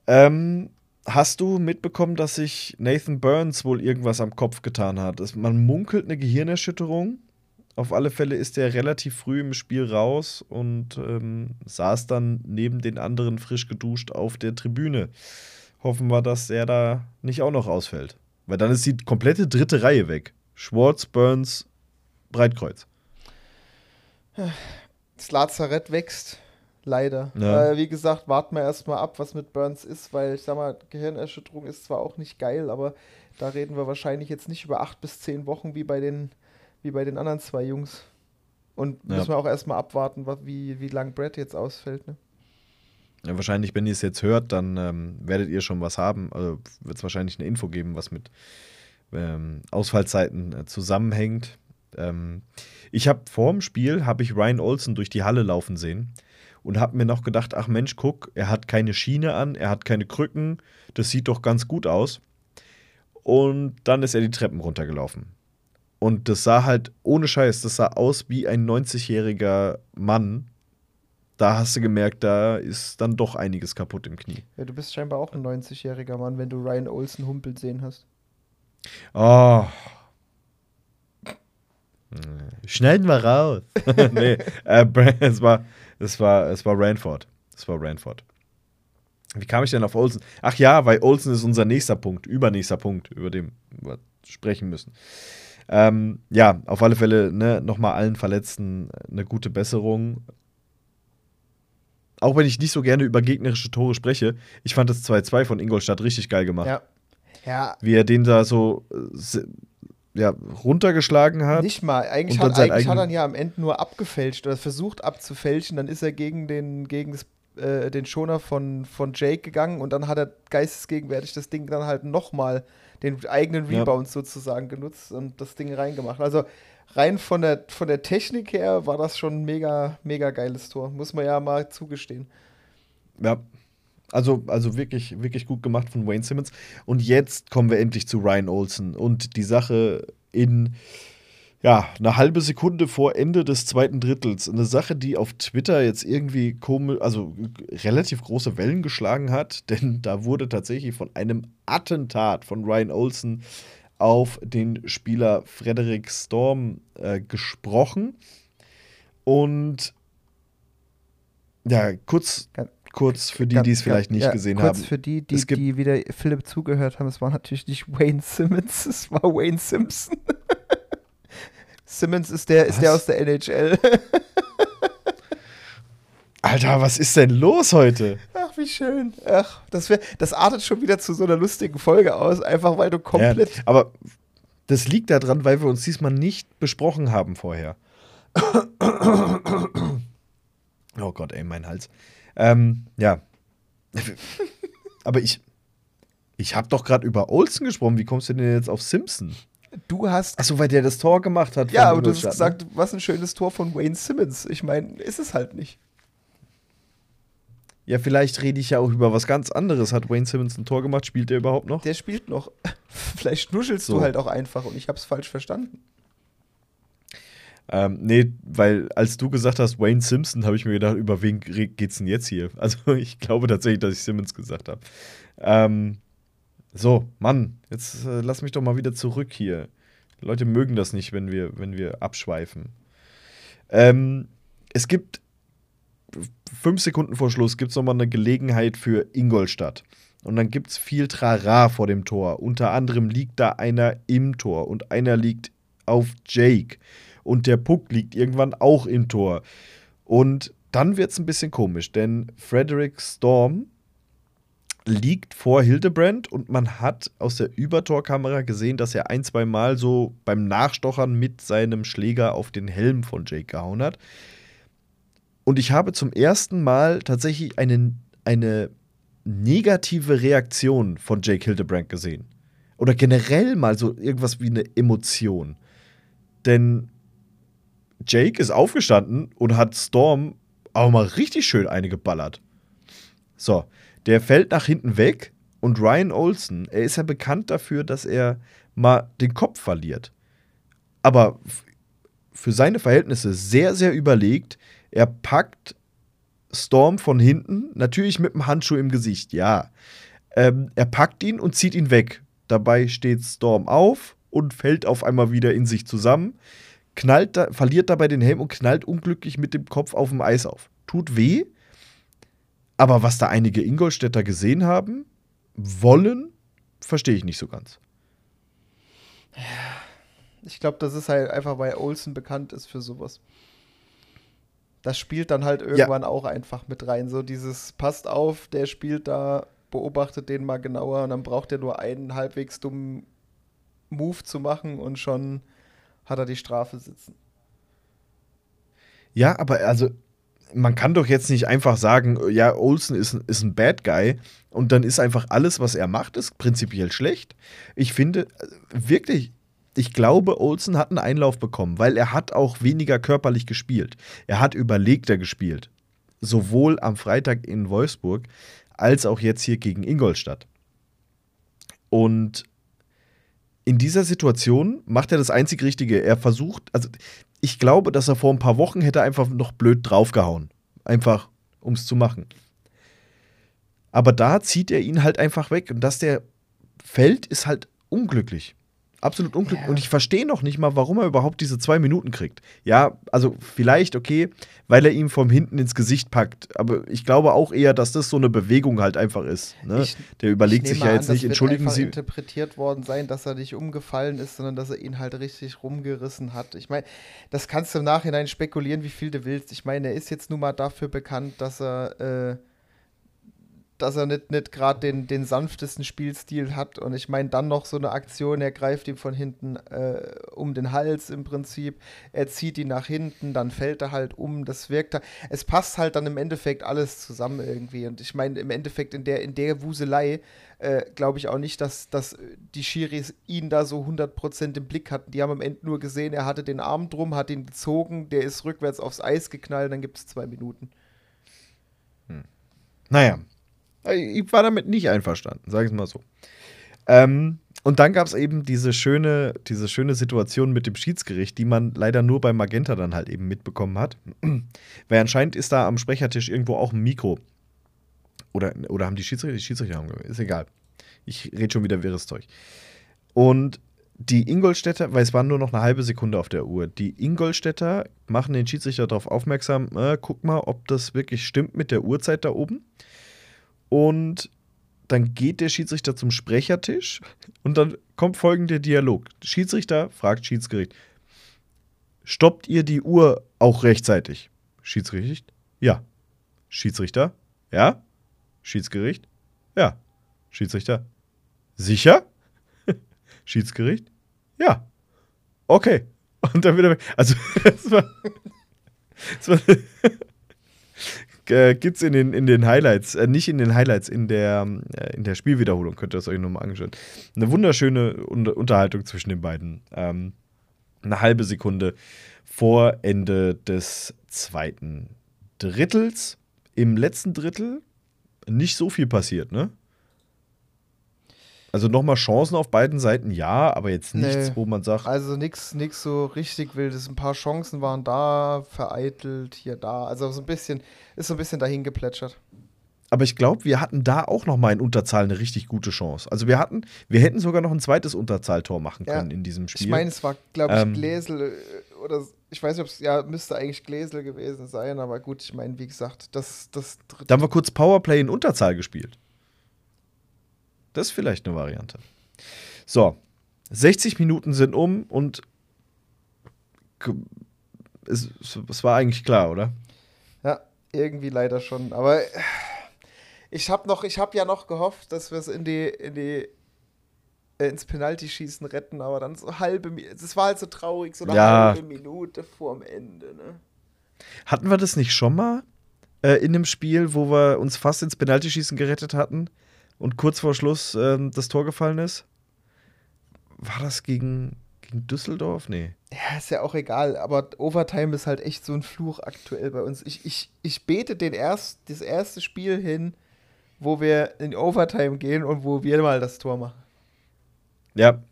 Ähm, hast du mitbekommen, dass sich Nathan Burns wohl irgendwas am Kopf getan hat? Man munkelt eine Gehirnerschütterung. Auf alle Fälle ist er relativ früh im Spiel raus und ähm, saß dann neben den anderen frisch geduscht auf der Tribüne. Hoffen wir, dass er da nicht auch noch ausfällt. Weil dann ist die komplette dritte Reihe weg. Schwartz, Burns, Breitkreuz. Das Lazarett wächst. Leider. Ja. Äh, wie gesagt, warten wir erstmal ab, was mit Burns ist, weil ich sag mal, Gehirnerschütterung ist zwar auch nicht geil, aber da reden wir wahrscheinlich jetzt nicht über acht bis zehn Wochen wie bei den, wie bei den anderen zwei Jungs. Und Ja. müssen wir auch erstmal abwarten, wa- wie, wie lang Brad jetzt ausfällt. Ne? Ja, wahrscheinlich, wenn ihr es jetzt hört, dann ähm, werdet ihr schon was haben. Also wird es wahrscheinlich eine Info geben, was mit ähm, Ausfallzeiten äh, zusammenhängt. Ähm, ich habe vor dem Spiel habe ich Ryan Olsen durch die Halle laufen sehen und habe mir noch gedacht, ach Mensch, guck, er hat keine Schiene an, er hat keine Krücken, das sieht doch ganz gut aus. Und dann ist er die Treppen runtergelaufen. Und das sah halt ohne Scheiß, das sah aus wie ein 90-jähriger Mann, da hast du gemerkt, da ist dann doch einiges kaputt im Knie. Ja, du bist scheinbar auch ein 90-jähriger Mann, wenn du Ryan Olsen humpelt sehen hast. Oh. Schneiden wir raus. nee, äh, es war, es war, es war Ranford. Es war Ranford. Wie kam ich denn auf Olsen? Ach ja, weil Olsen ist unser nächster Punkt, übernächster Punkt, über den wir sprechen müssen. Ähm, ja, auf alle Fälle ne, nochmal allen Verletzten eine gute Besserung. Auch wenn ich nicht so gerne über gegnerische Tore spreche, ich fand das 2-2 von Ingolstadt richtig geil gemacht Ja. Ja, wie er den da so ja, runtergeschlagen hat. Nicht mal. Eigentlich, hat, eigentlich hat er ihn ja am Ende nur abgefälscht oder versucht abzufälschen. Dann ist er gegen den, gegen das, äh, den Schoner von, von Jake gegangen und dann hat er geistesgegenwärtig das Ding dann halt nochmal den eigenen Ja. Rebound sozusagen genutzt und das Ding reingemacht. Also rein von der, von der Technik her war das schon ein mega, mega geiles Tor. Muss man ja mal zugestehen. Ja. Also, also wirklich, wirklich gut gemacht von Wayne Simmons. Und jetzt kommen wir endlich zu Ryan Olsen. Und die Sache in ja, eine halbe Sekunde vor Ende des zweiten Drittels. Eine Sache, die auf Twitter jetzt irgendwie komisch, also relativ große Wellen geschlagen hat, denn da wurde tatsächlich von einem Attentat von Ryan Olsen auf den Spieler Frederick Storm äh, gesprochen. Und ja, kurz, kurz für die, die es vielleicht nicht ja, gesehen kurz haben. für die, die, Es gibt- die wieder Philipp zugehört haben, es war natürlich nicht Wayne Simmons, es war Wayne Simpson. Simmons ist der, ist der aus der NHL. Alter, was ist denn los heute? Ach, wie schön. Ach, das, wär, das artet schon wieder zu so einer lustigen Folge aus, einfach weil du komplett. Ja, aber das liegt daran, weil wir uns diesmal nicht besprochen haben vorher. oh Gott, ey, mein Hals. Ähm, ja. aber ich, ich habe doch gerade über Olsen gesprochen. Wie kommst du denn jetzt auf Simpson? Du hast. Achso, weil der das Tor gemacht hat. ja, aber du hast ne? gesagt, was ein schönes Tor von Wayne Simmons. Ich meine, ist es halt nicht. Ja, vielleicht rede ich ja auch über was ganz anderes. Hat Wayne Simmons ein Tor gemacht? Spielt er überhaupt noch? Der spielt noch. Vielleicht nuschelst So. du halt auch einfach und ich hab's falsch verstanden. Ähm, nee, weil als du gesagt hast, Wayne Simpson, habe ich mir gedacht, über wen geht's denn jetzt hier? Also ich glaube tatsächlich, dass ich Simmons gesagt habe. Ähm, so, Mann, jetzt äh, lass mich doch mal wieder zurück hier. Leute mögen das nicht, wenn wir, wenn wir abschweifen. Ähm, es gibt fünf Sekunden vor Schluss gibt es nochmal eine Gelegenheit für Ingolstadt. Und dann gibt es viel Trara vor dem Tor. Unter anderem liegt da einer im Tor und einer liegt auf Jake. Und der Puck liegt irgendwann auch im Tor. Und dann wird es ein bisschen komisch, denn Frederick Storm liegt vor Hildebrand und man hat aus der Übertorkamera gesehen, dass er ein, zwei Mal so beim Nachstochern mit seinem Schläger auf den Helm von Jake gehauen hat. Und ich habe zum ersten Mal tatsächlich eine, eine negative Reaktion von Jake Hildebrand gesehen. Oder generell mal so irgendwas wie eine Emotion. Denn Jake ist aufgestanden und hat Storm auch mal richtig schön eine geballert. So, der fällt nach hinten weg und Ryan Olsen, er ist ja bekannt dafür, dass er mal den Kopf verliert. Aber für seine Verhältnisse sehr, sehr überlegt. Er packt Storm von hinten, natürlich mit dem Handschuh im Gesicht, ja. Ähm, er packt ihn und zieht ihn weg. Dabei steht Storm auf und fällt auf einmal wieder in sich zusammen, knallt da, verliert dabei den Helm und knallt unglücklich mit dem Kopf auf dem Eis auf. Tut weh, aber was da einige Ingolstädter gesehen haben, wollen, verstehe ich nicht so ganz. Ich glaube, das ist halt einfach, weil Olsen bekannt ist für sowas. Das spielt dann halt irgendwann ja. auch einfach mit rein. So dieses, passt auf, der spielt da, beobachtet den mal genauer und dann braucht er nur einen halbwegs dummen Move zu machen und schon hat er die Strafe sitzen. Ja, aber also man kann doch jetzt nicht einfach sagen, ja, Olsen ist, ist ein Bad Guy und dann ist einfach alles, was er macht, ist prinzipiell schlecht. Ich finde, wirklich, ich glaube, Olsen hat einen Einlauf bekommen, weil er hat auch weniger körperlich gespielt. Er hat überlegter gespielt. Sowohl am Freitag in Wolfsburg als auch jetzt hier gegen Ingolstadt. Und in dieser Situation macht er das einzig Richtige. Er versucht, also ich glaube, dass er vor ein paar Wochen hätte einfach noch blöd draufgehauen. Einfach, um es zu machen. Aber da zieht er ihn halt einfach weg. Und dass der fällt, ist halt unglücklich. Absolut unglücklich. Ja. Und ich verstehe noch nicht mal, warum er überhaupt diese zwei Minuten kriegt. Ja, also vielleicht, okay, weil er ihm vom hinten ins Gesicht packt. Aber ich glaube auch eher, dass das so eine Bewegung halt einfach ist. Ne? Ich, Der überlegt sich ja jetzt an, nicht, entschuldigen Sie. interpretiert worden sein, dass er nicht umgefallen ist, sondern dass er ihn halt richtig rumgerissen hat. Ich meine, das kannst du im Nachhinein spekulieren, wie viel du willst. Ich meine, er ist jetzt nun mal dafür bekannt, dass er. Äh, dass er nicht, nicht gerade den, den sanftesten Spielstil hat. Und ich meine, dann noch so eine Aktion, er greift ihm von hinten äh, um den Hals im Prinzip, er zieht ihn nach hinten, dann fällt er halt um, das wirkt da. Es passt halt dann im Endeffekt alles zusammen irgendwie. Und ich meine, im Endeffekt in der, in der Wuselei äh, glaube ich auch nicht, dass, dass die Schiris ihn da so 100% im Blick hatten. Die haben am Ende nur gesehen, er hatte den Arm drum, hat ihn gezogen, der ist rückwärts aufs Eis geknallt, dann gibt es zwei Minuten. Hm. Naja, ich war damit nicht einverstanden, sage ich mal so. Ähm, und dann gab es eben diese schöne, diese schöne Situation mit dem Schiedsgericht, die man leider nur bei Magenta dann halt eben mitbekommen hat. Weil anscheinend ist da am Sprechertisch irgendwo auch ein Mikro. Oder, oder haben die Schiedsrichter, die Schiedsrichter haben, ist egal. Ich rede schon wieder wirres Zeug. Und die Ingolstädter, weil es war nur noch eine halbe Sekunde auf der Uhr, die Ingolstädter machen den Schiedsrichter darauf aufmerksam, äh, guck mal, ob das wirklich stimmt mit der Uhrzeit da oben. Und dann geht der Schiedsrichter zum Sprechertisch und dann kommt folgender Dialog. Schiedsrichter fragt Schiedsgericht: Stoppt ihr die Uhr auch rechtzeitig? Schiedsgericht: Ja. Schiedsrichter: Ja. Schiedsgericht: Ja. Schiedsrichter: Sicher? Schiedsgericht: Ja. Okay. Und dann wieder weg. Also, das war. Das war äh, gibt es in den, in den Highlights, äh, nicht in den Highlights, in der, äh, in der Spielwiederholung, könnt ihr das euch nochmal anschauen. Eine wunderschöne Un Unterhaltung zwischen den beiden. Ähm, eine halbe Sekunde vor Ende des zweiten Drittels. Im letzten Drittel nicht so viel passiert, ne? Also nochmal Chancen auf beiden Seiten, ja, aber jetzt nichts, nee, wo man sagt. Also nichts so richtig wildes. Ein paar Chancen waren da, vereitelt, hier, da. Also so ein bisschen, ist so ein bisschen dahin geplätschert. Aber ich glaube, wir hatten da auch noch mal in Unterzahl eine richtig gute Chance. Also wir hatten, wir hätten sogar noch ein zweites Unterzahltor machen können ja, in diesem Spiel. Ich meine, es war, glaube ich, ähm, Gläsel äh, oder ich weiß nicht, ob es, ja, müsste eigentlich Gläsel gewesen sein, aber gut, ich meine, wie gesagt, das, das. Da haben wir kurz Powerplay in Unterzahl gespielt. Das ist vielleicht eine Variante. So, 60 Minuten sind um und es, es war eigentlich klar, oder? Ja, irgendwie leider schon. Aber ich habe noch, ich habe ja noch gehofft, dass wir es in die, in die äh, ins Penalty-Schießen retten, aber dann so halbe, es war halt so traurig, so eine ja. halbe Minute vorm Ende. Ne? Hatten wir das nicht schon mal äh, in dem Spiel, wo wir uns fast ins Penalty-Schießen gerettet hatten? Und kurz vor Schluss ähm, das Tor gefallen ist. War das gegen, gegen Düsseldorf? Nee. Ja, ist ja auch egal, aber Overtime ist halt echt so ein Fluch aktuell bei uns. Ich, ich, ich bete den erst, das erste Spiel hin, wo wir in Overtime gehen und wo wir mal das Tor machen. Ja,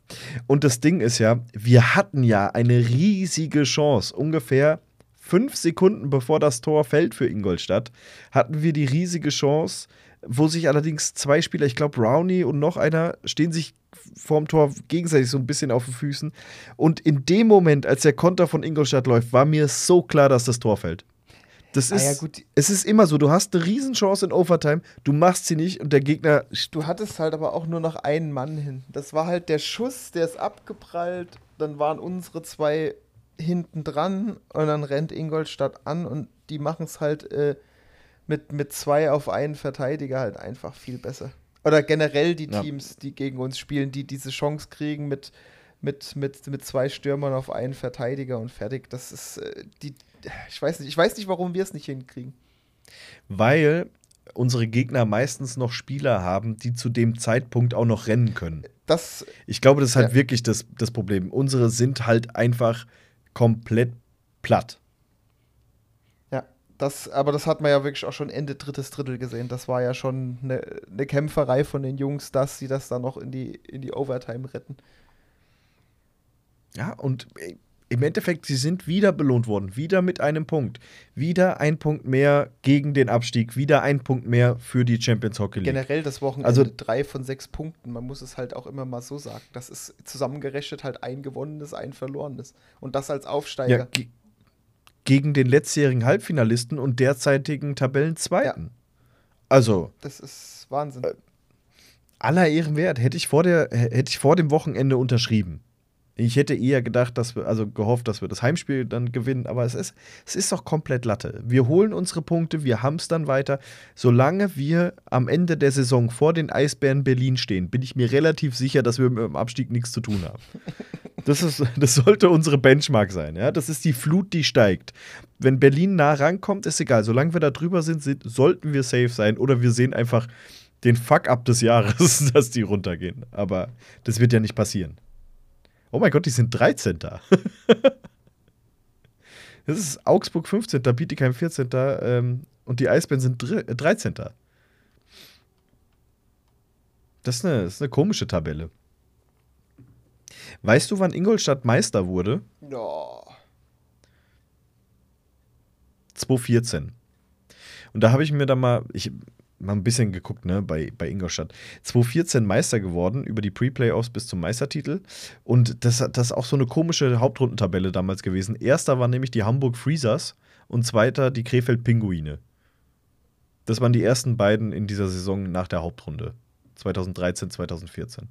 und das Ding ist ja, wir hatten ja eine riesige Chance, ungefähr fünf Sekunden bevor das Tor fällt für Ingolstadt, hatten wir die riesige Chance, wo sich allerdings zwei Spieler, ich glaube Brownie und noch einer, stehen sich vorm Tor gegenseitig so ein bisschen auf den Füßen. Und in dem Moment, als der Konter von Ingolstadt läuft, war mir so klar, dass das Tor fällt. Das Ah ist, ja, gut. es ist immer so, du hast eine Riesenchance in Overtime, du machst sie nicht und der Gegner Du hattest halt aber auch nur noch einen Mann hin. Das war halt der Schuss, der ist abgeprallt. Dann waren unsere zwei hinten dran und dann rennt Ingolstadt an und die machen es halt äh, mit, mit zwei auf einen Verteidiger halt einfach viel besser. Oder generell die Ja. Teams, die gegen uns spielen, die diese Chance kriegen mit, mit, mit, mit zwei Stürmern auf einen Verteidiger und fertig. Das ist äh, die. Ich weiß nicht, ich weiß nicht, warum wir es nicht hinkriegen. weil unsere Gegner meistens noch Spieler haben, die zu dem Zeitpunkt auch noch rennen können. Das Ich glaube, das ist halt Ja. wirklich das, das Problem. Unsere sind halt einfach komplett platt. Das, aber das hat man ja wirklich auch schon Ende drittes Drittel gesehen. Das war ja schon eine, eine Kämpferei von den Jungs, dass sie das dann noch in die, in die Overtime retten. Ja, und äh, im Endeffekt, sie sind wieder belohnt worden. Wieder mit einem Punkt. Wieder ein Punkt mehr gegen den Abstieg. Wieder ein Punkt mehr für die Champions Hockey League. Generell das Wochenende Also- drei von sechs Punkten. Man muss es halt auch immer mal so sagen. Das ist zusammengerechnet halt ein gewonnenes, ein verlorenes. Und das als Aufsteiger. Ja, gegen den letztjährigen Halbfinalisten und derzeitigen Tabellenzweiten. Also, Das ist Wahnsinn. Äh, aller Ehren wert. Hätte ich vor, der, hätte ich vor dem Wochenende unterschrieben. Ich hätte eher gedacht, dass wir, also gehofft, dass wir das Heimspiel dann gewinnen, aber es ist, es ist doch komplett Latte. Wir holen unsere Punkte, wir dann weiter. Solange wir am Ende der Saison vor den Eisbären Berlin stehen, bin ich mir relativ sicher, dass wir mit dem Abstieg nichts zu tun haben. Das, ist, das sollte unsere Benchmark sein. Ja? Das ist die Flut, die steigt. Wenn Berlin nah rankommt, ist egal. Solange wir da drüber sind, sind sollten wir safe sein oder wir sehen einfach den Fuck-up des Jahres, dass die runtergehen. Aber das wird ja nicht passieren. Oh mein Gott, die sind 13. das ist Augsburg 15., Bietigheim 14. Ähm, und die Eisbären sind dr- äh, 13. Das ist, eine, das ist eine komische Tabelle. Weißt du, wann Ingolstadt Meister wurde? Ja. 2014. Und da habe ich mir dann mal, ich mal ein bisschen geguckt, ne, bei, bei Ingolstadt. 2014 Meister geworden, über die Pre-Playoffs bis zum Meistertitel. Und das, das ist auch so eine komische Hauptrundentabelle damals gewesen. Erster war nämlich die Hamburg Freezers und zweiter die Krefeld Pinguine. Das waren die ersten beiden in dieser Saison nach der Hauptrunde. 2013, 2014.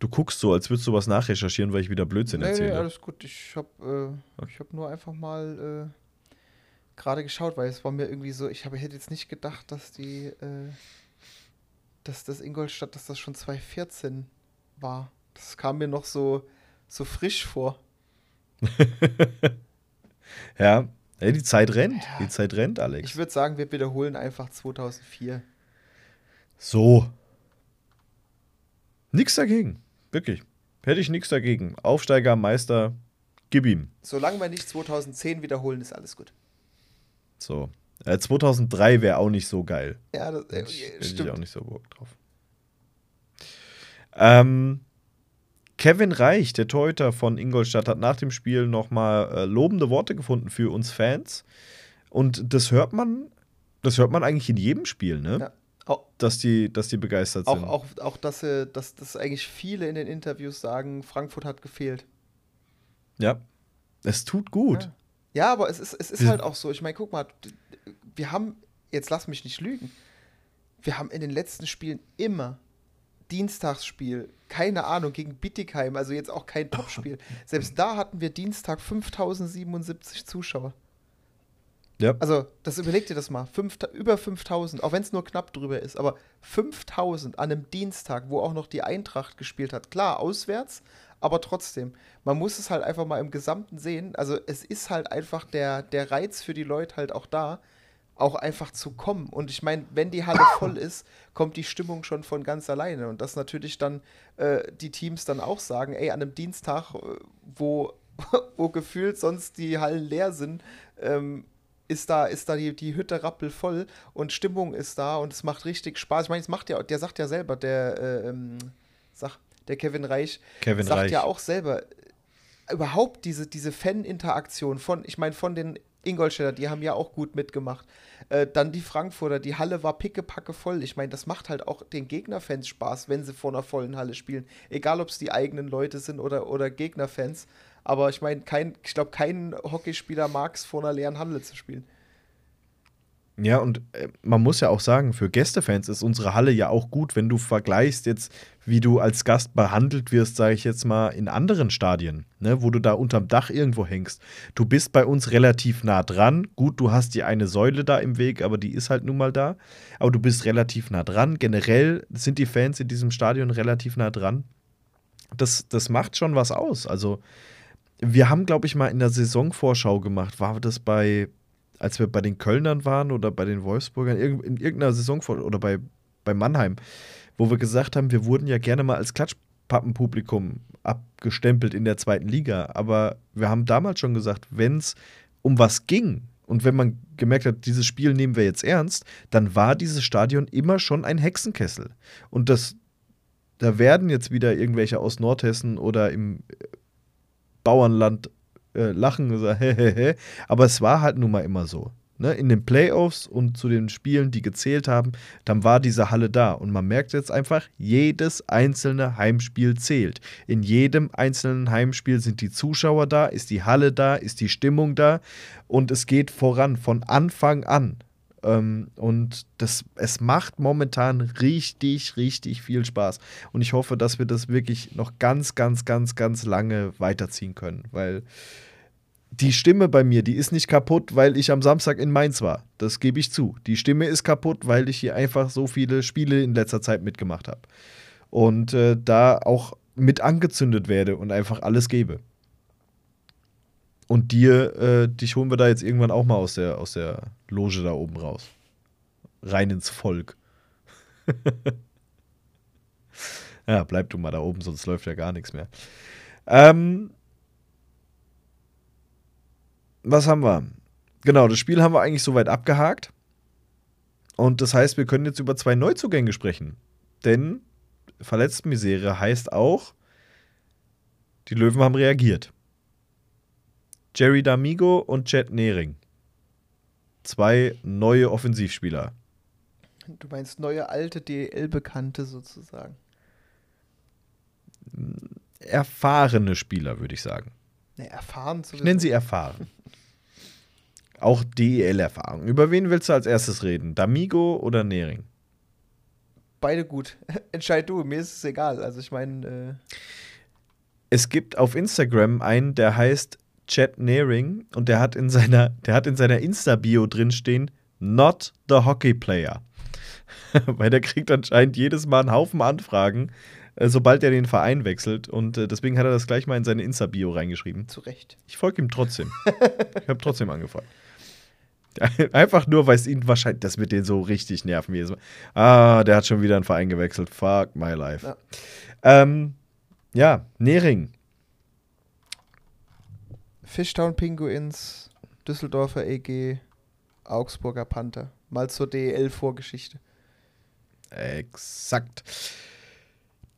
Du guckst so, als würdest du was nachrecherchieren, weil ich wieder Blödsinn Nee, nee, erzähle. alles gut. Ich habe äh, ich hab nur einfach mal äh, gerade geschaut, weil es war mir irgendwie so, ich hab, hätte jetzt nicht gedacht, dass die, äh, dass das Ingolstadt, dass das schon 2014 war. Das kam mir noch so, so frisch vor. Ja, ey, die Zeit rennt. Ja. Die Zeit rennt, Alex. Ich würde sagen, wir wiederholen einfach 2004. so. Nix dagegen. Wirklich. Hätte ich nichts dagegen. Aufsteiger, Meister, gib ihm. Solange wir nicht 2010 wiederholen, ist alles gut. So. Äh, 2003 wäre auch nicht so geil. Ja, das, äh, ich, ich stimmt. auch nicht so Bock drauf. Ähm, Kevin Reich, der Torhüter von Ingolstadt, hat nach dem Spiel nochmal äh, lobende Worte gefunden für uns Fans. Und das hört man, das hört man eigentlich in jedem Spiel, ne? Ja. Auch, Dass, die, dass die begeistert auch, sind. auch, auch dass, äh, dass, dass eigentlich viele in den Interviews sagen, Frankfurt hat gefehlt. Ja. Es tut gut. Ja. Ja, aber es ist, es ist halt auch so. Ich meine, guck mal, wir haben, jetzt lass mich nicht lügen, wir haben in den letzten Spielen immer Dienstagsspiel, keine Ahnung, gegen Bittigheim, also jetzt auch kein Topspiel. Selbst da hatten wir Dienstag 5077 Zuschauer. Ja. Also, das überleg dir das mal. Fünf, über 5000, auch wenn es nur knapp drüber ist, aber 5000 an einem Dienstag, wo auch noch die Eintracht gespielt hat. Klar, auswärts, aber trotzdem. Man muss es halt einfach mal im Gesamten sehen. Also, es ist halt einfach der, der Reiz für die Leute halt auch da, auch einfach zu kommen. Und ich meine, wenn die Halle voll ist, kommt die Stimmung schon von ganz alleine. Und das natürlich dann äh, die Teams dann auch sagen, ey, an einem Dienstag, äh, wo, wo gefühlt sonst die Hallen leer sind, ähm, ist da, ist da die, die Hütte rappelvoll und Stimmung ist da und es macht richtig Spaß. Ich meine, es macht ja, der sagt ja selber, der, äh, ähm, sag, der Kevin Reich, Kevin sagt Reich. ja auch selber, äh, überhaupt diese, diese Fan-Interaktion von, ich meine, von den Ingolstädter, die haben ja auch gut mitgemacht. Äh, dann die Frankfurter, die Halle war pickepacke voll. Ich meine, das macht halt auch den Gegnerfans Spaß, wenn sie vor einer vollen Halle spielen. Egal, ob es die eigenen Leute sind oder, oder Gegnerfans. Aber ich meine, kein, ich glaube, kein Hockeyspieler mag es, vor einer leeren Halle zu spielen. Ja, und äh, man muss ja auch sagen, für Gästefans ist unsere Halle ja auch gut, wenn du vergleichst jetzt, wie du als Gast behandelt wirst, sage ich jetzt mal, in anderen Stadien, ne, wo du da unterm Dach irgendwo hängst. Du bist bei uns relativ nah dran. Gut, du hast die eine Säule da im Weg, aber die ist halt nun mal da. Aber du bist relativ nah dran. Generell sind die Fans in diesem Stadion relativ nah dran. Das, das macht schon was aus. Also, wir haben, glaube ich, mal in der Saisonvorschau gemacht. War das bei, als wir bei den Kölnern waren oder bei den Wolfsburgern, in irgendeiner Saison oder bei, bei Mannheim, wo wir gesagt haben, wir wurden ja gerne mal als Klatschpappenpublikum abgestempelt in der zweiten Liga. Aber wir haben damals schon gesagt, wenn es um was ging und wenn man gemerkt hat, dieses Spiel nehmen wir jetzt ernst, dann war dieses Stadion immer schon ein Hexenkessel. Und das, da werden jetzt wieder irgendwelche aus Nordhessen oder im Bauernland äh, lachen und sagen. Aber es war halt nun mal immer so. Ne? In den Playoffs und zu den Spielen, die gezählt haben, dann war diese Halle da. Und man merkt jetzt einfach, jedes einzelne Heimspiel zählt. In jedem einzelnen Heimspiel sind die Zuschauer da, ist die Halle da, ist die Stimmung da. Und es geht voran von Anfang an. Ähm, und das, es macht momentan richtig, richtig viel Spaß. Und ich hoffe, dass wir das wirklich noch ganz, ganz, ganz, ganz lange weiterziehen können, weil die Stimme bei mir, die ist nicht kaputt, weil ich am Samstag in Mainz war. Das gebe ich zu. Die Stimme ist kaputt, weil ich hier einfach so viele Spiele in letzter Zeit mitgemacht habe. Und äh, da auch mit angezündet werde und einfach alles gebe. Und dir, äh, dich holen wir da jetzt irgendwann auch mal aus der, aus der Loge da oben raus. Rein ins Volk. ja, bleib du mal da oben, sonst läuft ja gar nichts mehr. Ähm, was haben wir? Genau, das Spiel haben wir eigentlich soweit abgehakt. Und das heißt, wir können jetzt über zwei Neuzugänge sprechen. Denn Verletztenmisere heißt auch, die Löwen haben reagiert. Jerry D'Amigo und Chet Nehring. Zwei neue Offensivspieler. Du meinst neue alte DL-Bekannte sozusagen. Erfahrene Spieler, würde ich sagen. Ne, erfahren zu Ich nenne sie erfahren. Auch DEL-Erfahrung. Über wen willst du als erstes reden? D'Amigo oder Nering? Beide gut. Entscheid du, mir ist es egal. Also ich meine. Äh es gibt auf Instagram einen, der heißt Chad Nering und der hat in seiner, der hat in seiner Insta-Bio drinstehen, not the hockey player. Weil der kriegt anscheinend jedes Mal einen Haufen Anfragen, äh, sobald er den Verein wechselt. Und äh, deswegen hat er das gleich mal in seine Insta-Bio reingeschrieben. Zu Recht. Ich folge ihm trotzdem. ich habe trotzdem angefangen. Einfach nur, weil es ihn wahrscheinlich, das wird den so richtig nerven. Jedes Mal. Ah, der hat schon wieder einen Verein gewechselt. Fuck my life. Ja, ähm, ja Nering. Fishtown Pinguins, Düsseldorfer EG, Augsburger Panther. Mal zur DEL-Vorgeschichte. Exakt.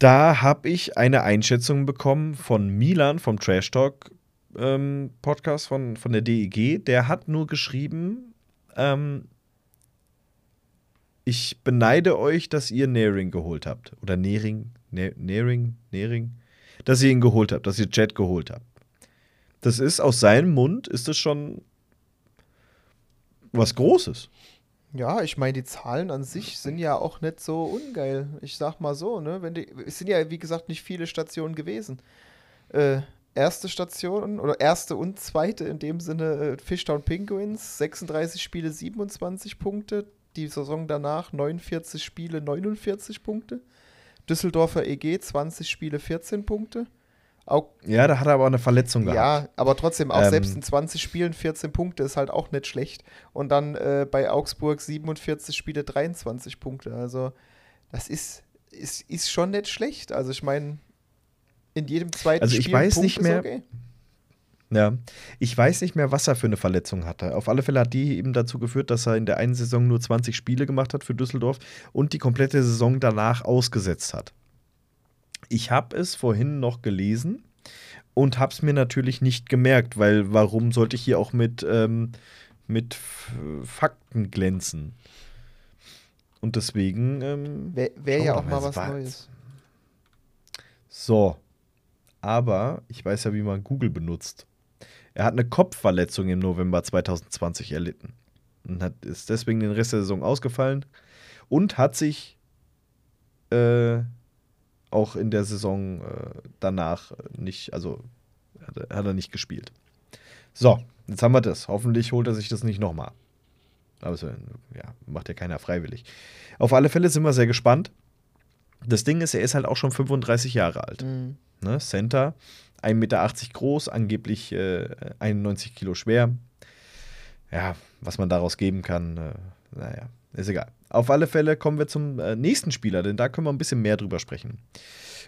Da habe ich eine Einschätzung bekommen von Milan vom Trash Talk ähm, Podcast von, von der DEG. Der hat nur geschrieben, ähm, ich beneide euch, dass ihr Nering geholt habt. Oder Nering, Nering, Nering, dass ihr ihn geholt habt, dass ihr Jet geholt habt. Das ist aus seinem Mund, ist das schon was Großes. Ja, ich meine, die Zahlen an sich sind ja auch nicht so ungeil. Ich sag mal so, ne? Wenn die, es sind ja, wie gesagt, nicht viele Stationen gewesen. Äh, erste Station oder erste und zweite in dem Sinne äh, Fishtown Penguins, 36 Spiele, 27 Punkte. Die Saison danach 49 Spiele, 49 Punkte. Düsseldorfer EG 20 Spiele, 14 Punkte. Auch, ja, da hat er aber eine Verletzung gehabt. Ja, aber trotzdem, auch ähm, selbst in 20 Spielen 14 Punkte ist halt auch nicht schlecht. Und dann äh, bei Augsburg 47 Spiele 23 Punkte. Also, das ist, ist, ist schon nicht schlecht. Also, ich meine, in jedem zweiten also ich Spiel weiß nicht mehr. Okay. Ja, ich weiß nicht mehr, was er für eine Verletzung hatte. Auf alle Fälle hat die eben dazu geführt, dass er in der einen Saison nur 20 Spiele gemacht hat für Düsseldorf und die komplette Saison danach ausgesetzt hat. Ich habe es vorhin noch gelesen. und habe es mir natürlich nicht gemerkt, weil warum sollte ich hier auch mit, ähm, mit Fakten glänzen? Und deswegen. Ähm, Wäre wär ja doch auch mal, was war- Neues. So. Aber ich weiß ja, wie man Google benutzt. Er hat eine Kopfverletzung im November 2020 erlitten. Und hat, ist deswegen den Rest der Saison ausgefallen. Und hat sich äh, auch in der Saison äh, danach nicht, also hat, er- nicht gespielt. So, jetzt haben wir das. Hoffentlich holt er sich das nicht nochmal. Aber äh, ja, macht ja keiner freiwillig. Auf alle Fälle sind wir sehr gespannt. Das Ding ist, er ist halt auch schon 35 Jahre alt. Mhm. Ne? Center, 1,80 Meter groß, angeblich äh, 91 Kilo schwer. Ja, was man daraus geben kann, äh, naja, ist egal. Auf alle Fälle kommen wir zum äh, nächsten Spieler, denn da können wir ein bisschen mehr drüber sprechen.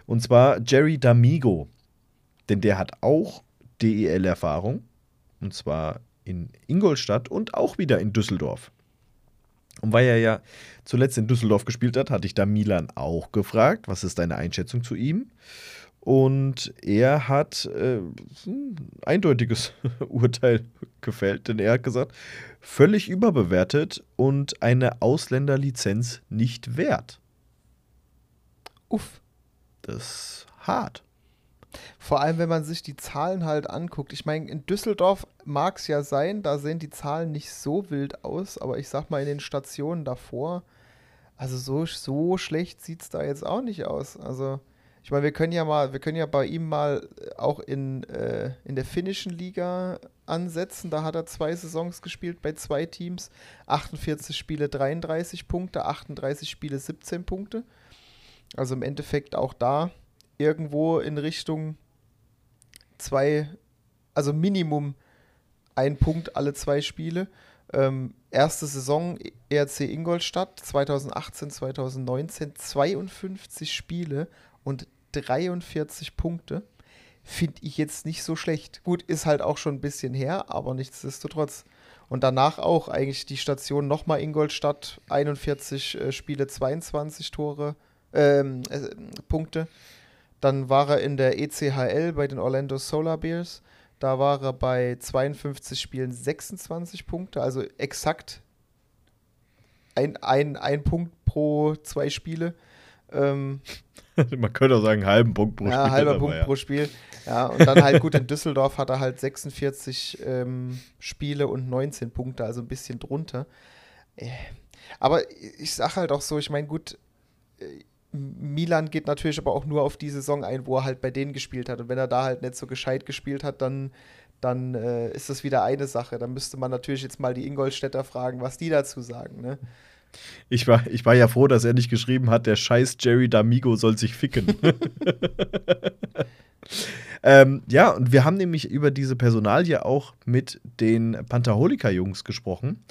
Und zwar Jerry D'Amigo. Denn der hat auch DEL-Erfahrung. Und zwar in Ingolstadt und auch wieder in Düsseldorf. Und weil er ja zuletzt in Düsseldorf gespielt hat, hatte ich da Milan auch gefragt, was ist deine Einschätzung zu ihm? Und er hat äh, ein eindeutiges Urteil gefällt, denn er hat gesagt, völlig überbewertet und eine Ausländerlizenz nicht wert. Uff. Das ist hart. Vor allem, wenn man sich die Zahlen halt anguckt. Ich meine, in Düsseldorf mag es ja sein, da sehen die Zahlen nicht so wild aus, aber ich sag mal, in den Stationen davor, also so, so schlecht sieht es da jetzt auch nicht aus. Also, ich meine, wir können ja mal, wir können ja bei ihm mal äh, auch in, äh, in der finnischen Liga ansetzen. Da hat er zwei Saisons gespielt bei zwei Teams. 48 Spiele 33 Punkte, 38 Spiele 17 Punkte. Also im Endeffekt auch da irgendwo in Richtung zwei, also Minimum ein Punkt alle zwei Spiele. Ähm, erste Saison ERC Ingolstadt 2018, 2019 52 Spiele und 43 Punkte. Finde ich jetzt nicht so schlecht. Gut, ist halt auch schon ein bisschen her, aber nichtsdestotrotz. Und danach auch eigentlich die Station nochmal Ingolstadt, 41 äh, Spiele, 22 Tore, ähm, äh, Punkte. Dann war er in der ECHL bei den Orlando Solar Bears. Da war er bei 52 Spielen 26 Punkte, also exakt ein, ein, ein Punkt pro zwei Spiele. Ähm, Man könnte auch sagen, halben Punkt pro ja, Spiel. halber aber Punkt ja. pro Spiel. Ja, und dann halt gut in Düsseldorf hat er halt 46 ähm, Spiele und 19 Punkte, also ein bisschen drunter. Äh, Aber ich sag halt auch so, ich meine, gut, äh, Milan geht natürlich aber auch nur auf die Saison ein, wo er halt bei denen gespielt hat. Und wenn er da halt nicht so gescheit gespielt hat, dann, dann äh, ist das wieder eine Sache. Dann müsste man natürlich jetzt mal die Ingolstädter fragen, was die dazu sagen. Ne? Ich war, ich war ja froh, dass er nicht geschrieben hat, der scheiß Jerry D'Amigo soll sich ficken. ähm, ja, und wir haben nämlich über diese Personalie auch mit den Pantaholiker-Jungs gesprochen.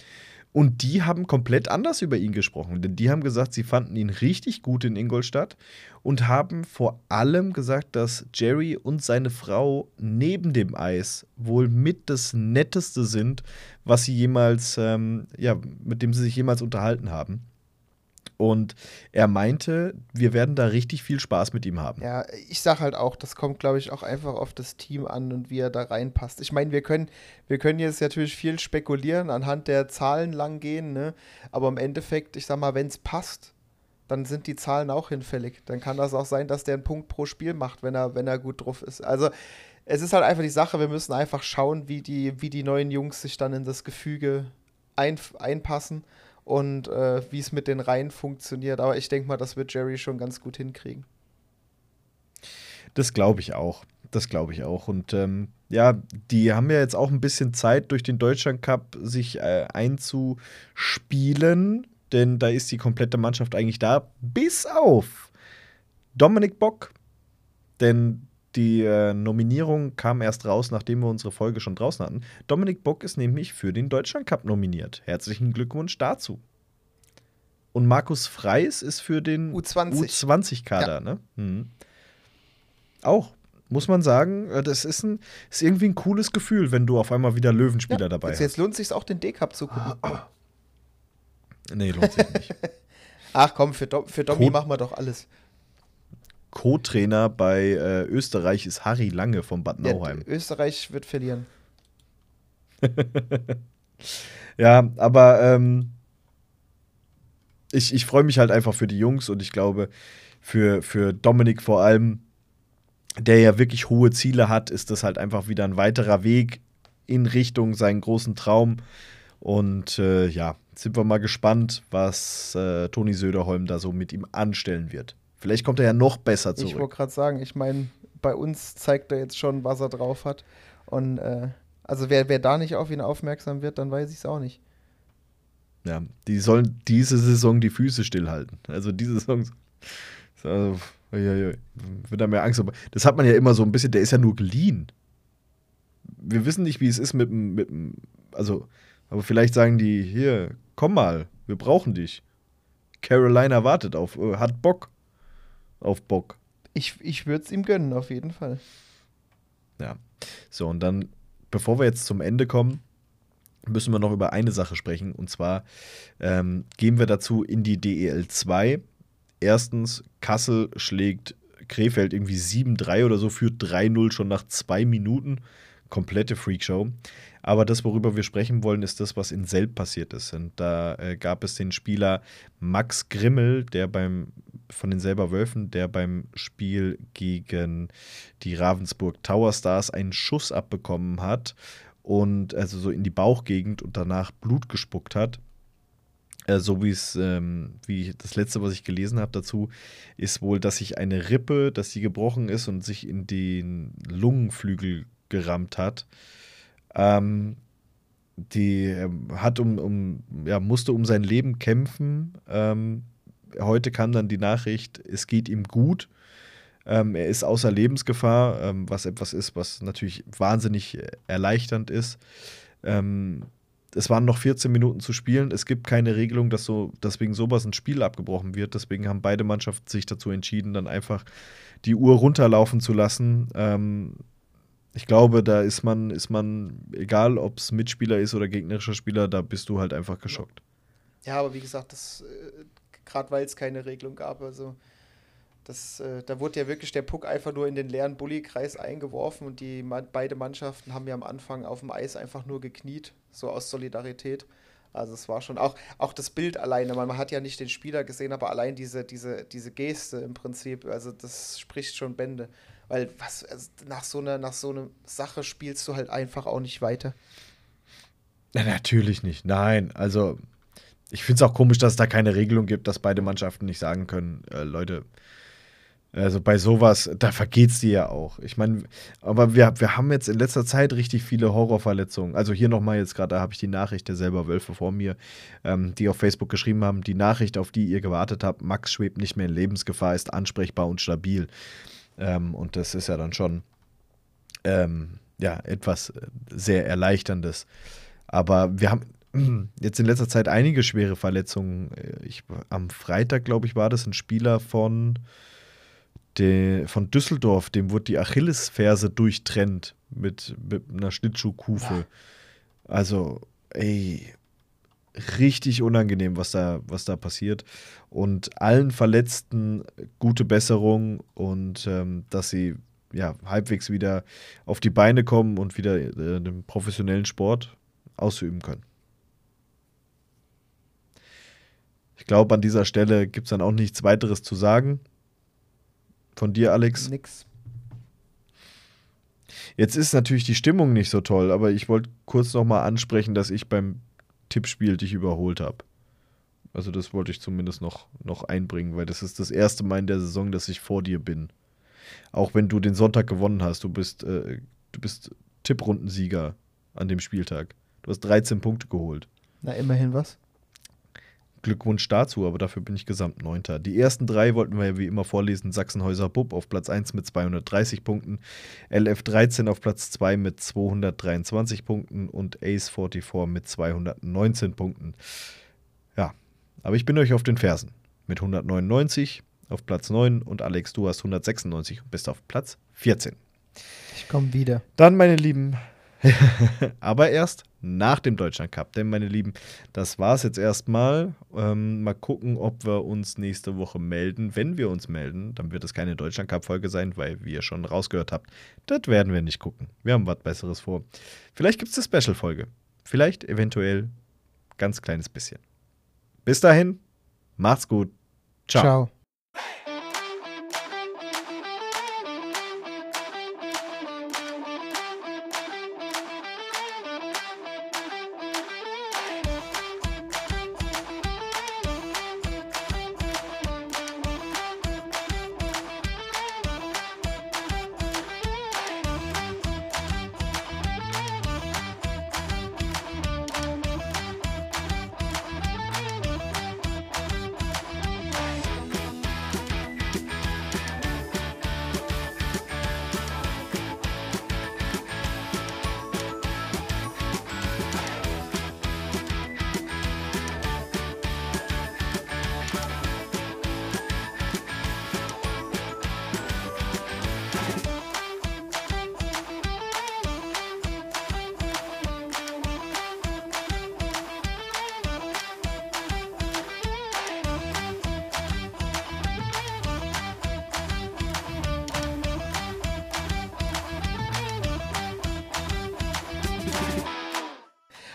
Und die haben komplett anders über ihn gesprochen. Denn die haben gesagt, sie fanden ihn richtig gut in Ingolstadt und haben vor allem gesagt, dass Jerry und seine Frau neben dem Eis wohl mit das Netteste sind, was sie jemals, ähm, ja, mit dem sie sich jemals unterhalten haben. Und er meinte, wir werden da richtig viel Spaß mit ihm haben. Ja, ich sag halt auch, das kommt, glaube ich, auch einfach auf das Team an und wie er da reinpasst. Ich meine, wir können, wir können jetzt natürlich viel spekulieren, anhand der Zahlen lang gehen, ne? Aber im Endeffekt, ich sag mal, wenn es passt, dann sind die Zahlen auch hinfällig. Dann kann das auch sein, dass der einen Punkt pro Spiel macht, wenn er, wenn er gut drauf ist. Also es ist halt einfach die Sache, wir müssen einfach schauen, wie die, wie die neuen Jungs sich dann in das Gefüge ein, einpassen und äh, wie es mit den Reihen funktioniert. Aber ich denke mal, das wird Jerry schon ganz gut hinkriegen. Das glaube ich auch. Das glaube ich auch. Und ähm, ja, die haben ja jetzt auch ein bisschen Zeit durch den Deutschland Cup sich äh, einzuspielen, denn da ist die komplette Mannschaft eigentlich da, bis auf Dominik Bock. Denn die äh, Nominierung kam erst raus, nachdem wir unsere Folge schon draußen hatten. Dominik Bock ist nämlich für den Deutschland Cup nominiert. Herzlichen Glückwunsch dazu. Und Markus Freis ist für den U20. U20-Kader, ne? Mhm. Auch, muss man sagen, äh, das ist, ein, ist irgendwie ein cooles Gefühl, wenn du auf einmal wieder Löwenspieler dabei jetzt, jetzt lohnt sich auch den D-Cup zu gucken. hast. Nee, lohnt sich nicht. Ach komm, für, Dom für Domi Cool. machen wir doch alles. Co-Trainer bei äh, Österreich ist Harry Lange von Bad Ja, Nauheim. Österreich wird verlieren. Ja, aber ähm, ich, ich freue mich halt einfach für die Jungs und ich glaube, für, für Dominik vor allem, der ja wirklich hohe Ziele hat, ist das halt einfach wieder ein weiterer Weg in Richtung seinen großen Traum. Und äh, ja, sind wir mal gespannt, was äh, Toni Söderholm da so mit ihm anstellen wird. Vielleicht kommt er ja noch besser Ich zurück. wollte gerade sagen, ich meine, bei uns zeigt er jetzt schon, was er drauf hat. Und äh, also wer, wer da nicht auf ihn aufmerksam wird, dann weiß ich es auch nicht. Ja, die sollen diese Saison die Füße stillhalten. Also diese Saison. Also, wird da mehr Angst. Aber das hat man ja immer so ein bisschen, der ist ja nur geliehen. Wir wissen nicht, wie es ist mit dem, mit dem also, aber vielleicht sagen die, hier, komm mal, wir brauchen dich. Carolina wartet auf, äh, hat Bock auf Bock. Ich, ich würde es ihm gönnen, auf jeden Fall. Ja. So, und dann, bevor wir jetzt zum Ende kommen, müssen wir noch über eine Sache sprechen. Und zwar ähm, gehen wir dazu in die DEL 2. Erstens, Kassel schlägt Krefeld irgendwie 7-3 oder so, führt 3-0 schon nach zwei Minuten. Komplette Freakshow. Aber das, worüber wir sprechen wollen, ist das, was in Selb passiert ist. Und da äh, gab es den Spieler Max Grimmel, der beim von den selber Wölfen, der beim Spiel gegen die Ravensburg Tower Stars einen Schuss abbekommen hat und also so in die Bauchgegend und danach Blut gespuckt hat. Äh, so wie es, ähm, wie das letzte, was ich gelesen habe dazu, ist wohl, dass sich eine Rippe, dass die gebrochen ist und sich in den Lungenflügel gerammt hat. Ähm, die ähm, hat um, um, ja, musste um sein Leben kämpfen. Ähm, heute kam dann die Nachricht, es geht ihm gut. Ähm, er ist außer Lebensgefahr, ähm, was etwas ist, was natürlich wahnsinnig äh, erleichternd ist. Ähm, es waren noch 14 Minuten zu spielen. Es gibt keine Regelung, dass so, dass wegen sowas ein Spiel abgebrochen wird. Deswegen haben beide Mannschaften sich dazu entschieden, dann einfach die Uhr runterlaufen zu lassen. Ähm, ich glaube, da ist man, ist man, egal ob es Mitspieler ist oder gegnerischer Spieler, da bist du halt einfach geschockt. Ja, aber wie gesagt, das äh, gerade weil es keine Regelung gab, also das, äh, da wurde ja wirklich der Puck einfach nur in den leeren Bullykreis eingeworfen und die beide Mannschaften haben ja am Anfang auf dem Eis einfach nur gekniet, so aus Solidarität. Also es war schon auch, auch das Bild alleine, man hat ja nicht den Spieler gesehen, aber allein diese, diese, diese Geste im Prinzip, also das spricht schon Bände. Weil was, also nach so einer, nach so einer Sache spielst du halt einfach auch nicht weiter. Na, natürlich nicht. Nein, also ich finde es auch komisch, dass es da keine Regelung gibt, dass beide Mannschaften nicht sagen können, äh, Leute, also bei sowas, da vergeht's dir ja auch. Ich meine, aber wir, wir haben jetzt in letzter Zeit richtig viele Horrorverletzungen. Also hier nochmal jetzt gerade, da habe ich die Nachricht der selber Wölfe vor mir, ähm, die auf Facebook geschrieben haben, die Nachricht, auf die ihr gewartet habt, Max schwebt nicht mehr in Lebensgefahr, ist ansprechbar und stabil. Ähm, und das ist ja dann schon ähm, ja, etwas äh, sehr Erleichterndes. Aber wir haben jetzt in letzter Zeit einige schwere Verletzungen. Äh, Ich, am Freitag, glaube ich, war das ein Spieler von, de, von Düsseldorf, dem wurde die Achillesferse durchtrennt mit, mit einer Schlittschuhkufe. Also, ey, richtig unangenehm, was da, was da passiert. Und allen Verletzten gute Besserung und ähm, dass sie ja, halbwegs wieder auf die Beine kommen und wieder äh, den professionellen Sport ausüben können. Ich glaube, an dieser Stelle gibt es dann auch nichts weiteres zu sagen. Von dir, Alex. Nix. Jetzt ist natürlich die Stimmung nicht so toll, aber ich wollte kurz nochmal ansprechen, dass ich beim Tippspiel dich überholt habe. Also das wollte ich zumindest noch, noch einbringen, weil das ist das erste Mal in der Saison, dass ich vor dir bin. Auch wenn du den Sonntag gewonnen hast, du bist, äh, du bist Tipprundensieger an dem Spieltag. Du hast 13 Punkte geholt. Na, immerhin was. Glückwunsch dazu, aber dafür bin ich gesamt Neunter. Die ersten drei wollten wir ja wie immer vorlesen. Sachsenhäuser Bub auf Platz 1 mit 230 Punkten, LF 13 auf Platz 2 mit 223 Punkten und Ace 44 mit 219 Punkten. Ja, aber ich bin euch auf den Fersen. Mit 199 auf Platz 9 und Alex, du hast 196 und bist auf Platz 14. Ich komme wieder. Dann, meine Lieben, Aber erst nach dem Deutschland Cup. Denn, meine Lieben, das war es jetzt erstmal. Ähm, mal gucken, ob wir uns nächste Woche melden. Wenn wir uns melden, dann wird es keine Deutschland Cup-Folge sein, weil wie ihr schon rausgehört habt, das werden wir nicht gucken. Wir haben was Besseres vor. Vielleicht gibt es eine Special-Folge. Vielleicht, eventuell, ganz kleines bisschen. Bis dahin, macht's gut. Ciao. Ciao.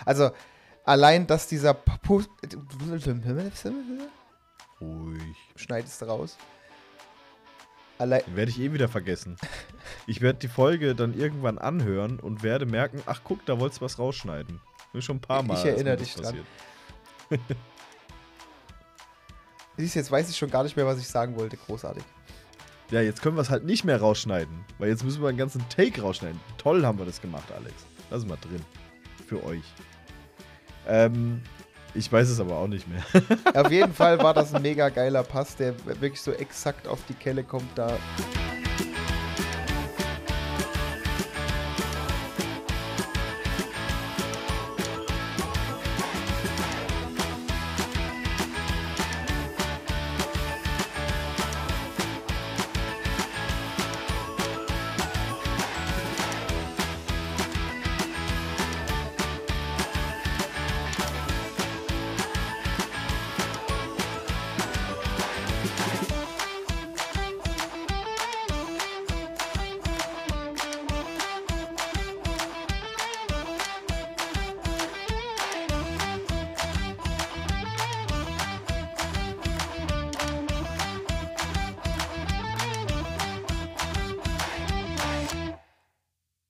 Also, allein, dass dieser Post. Ruhig. Schneidest du raus. Allein. Werde ich eh wieder vergessen. Ich werde die Folge dann irgendwann anhören und werde merken, ach guck, da wolltest du was rausschneiden. Mir schon ein paar Mal. Ich erinnere dich dran. Siehst du, jetzt weiß ich schon gar nicht mehr, was ich sagen wollte. Großartig. Ja, jetzt können wir es halt nicht mehr rausschneiden, weil jetzt müssen wir einen ganzen Take rausschneiden. Toll haben wir das gemacht, Alex. Lass mal drin. Für euch. Ähm, ich weiß es aber auch nicht mehr. Auf jeden Fall war das ein mega geiler Pass, der wirklich so exakt auf die Kelle kommt. Da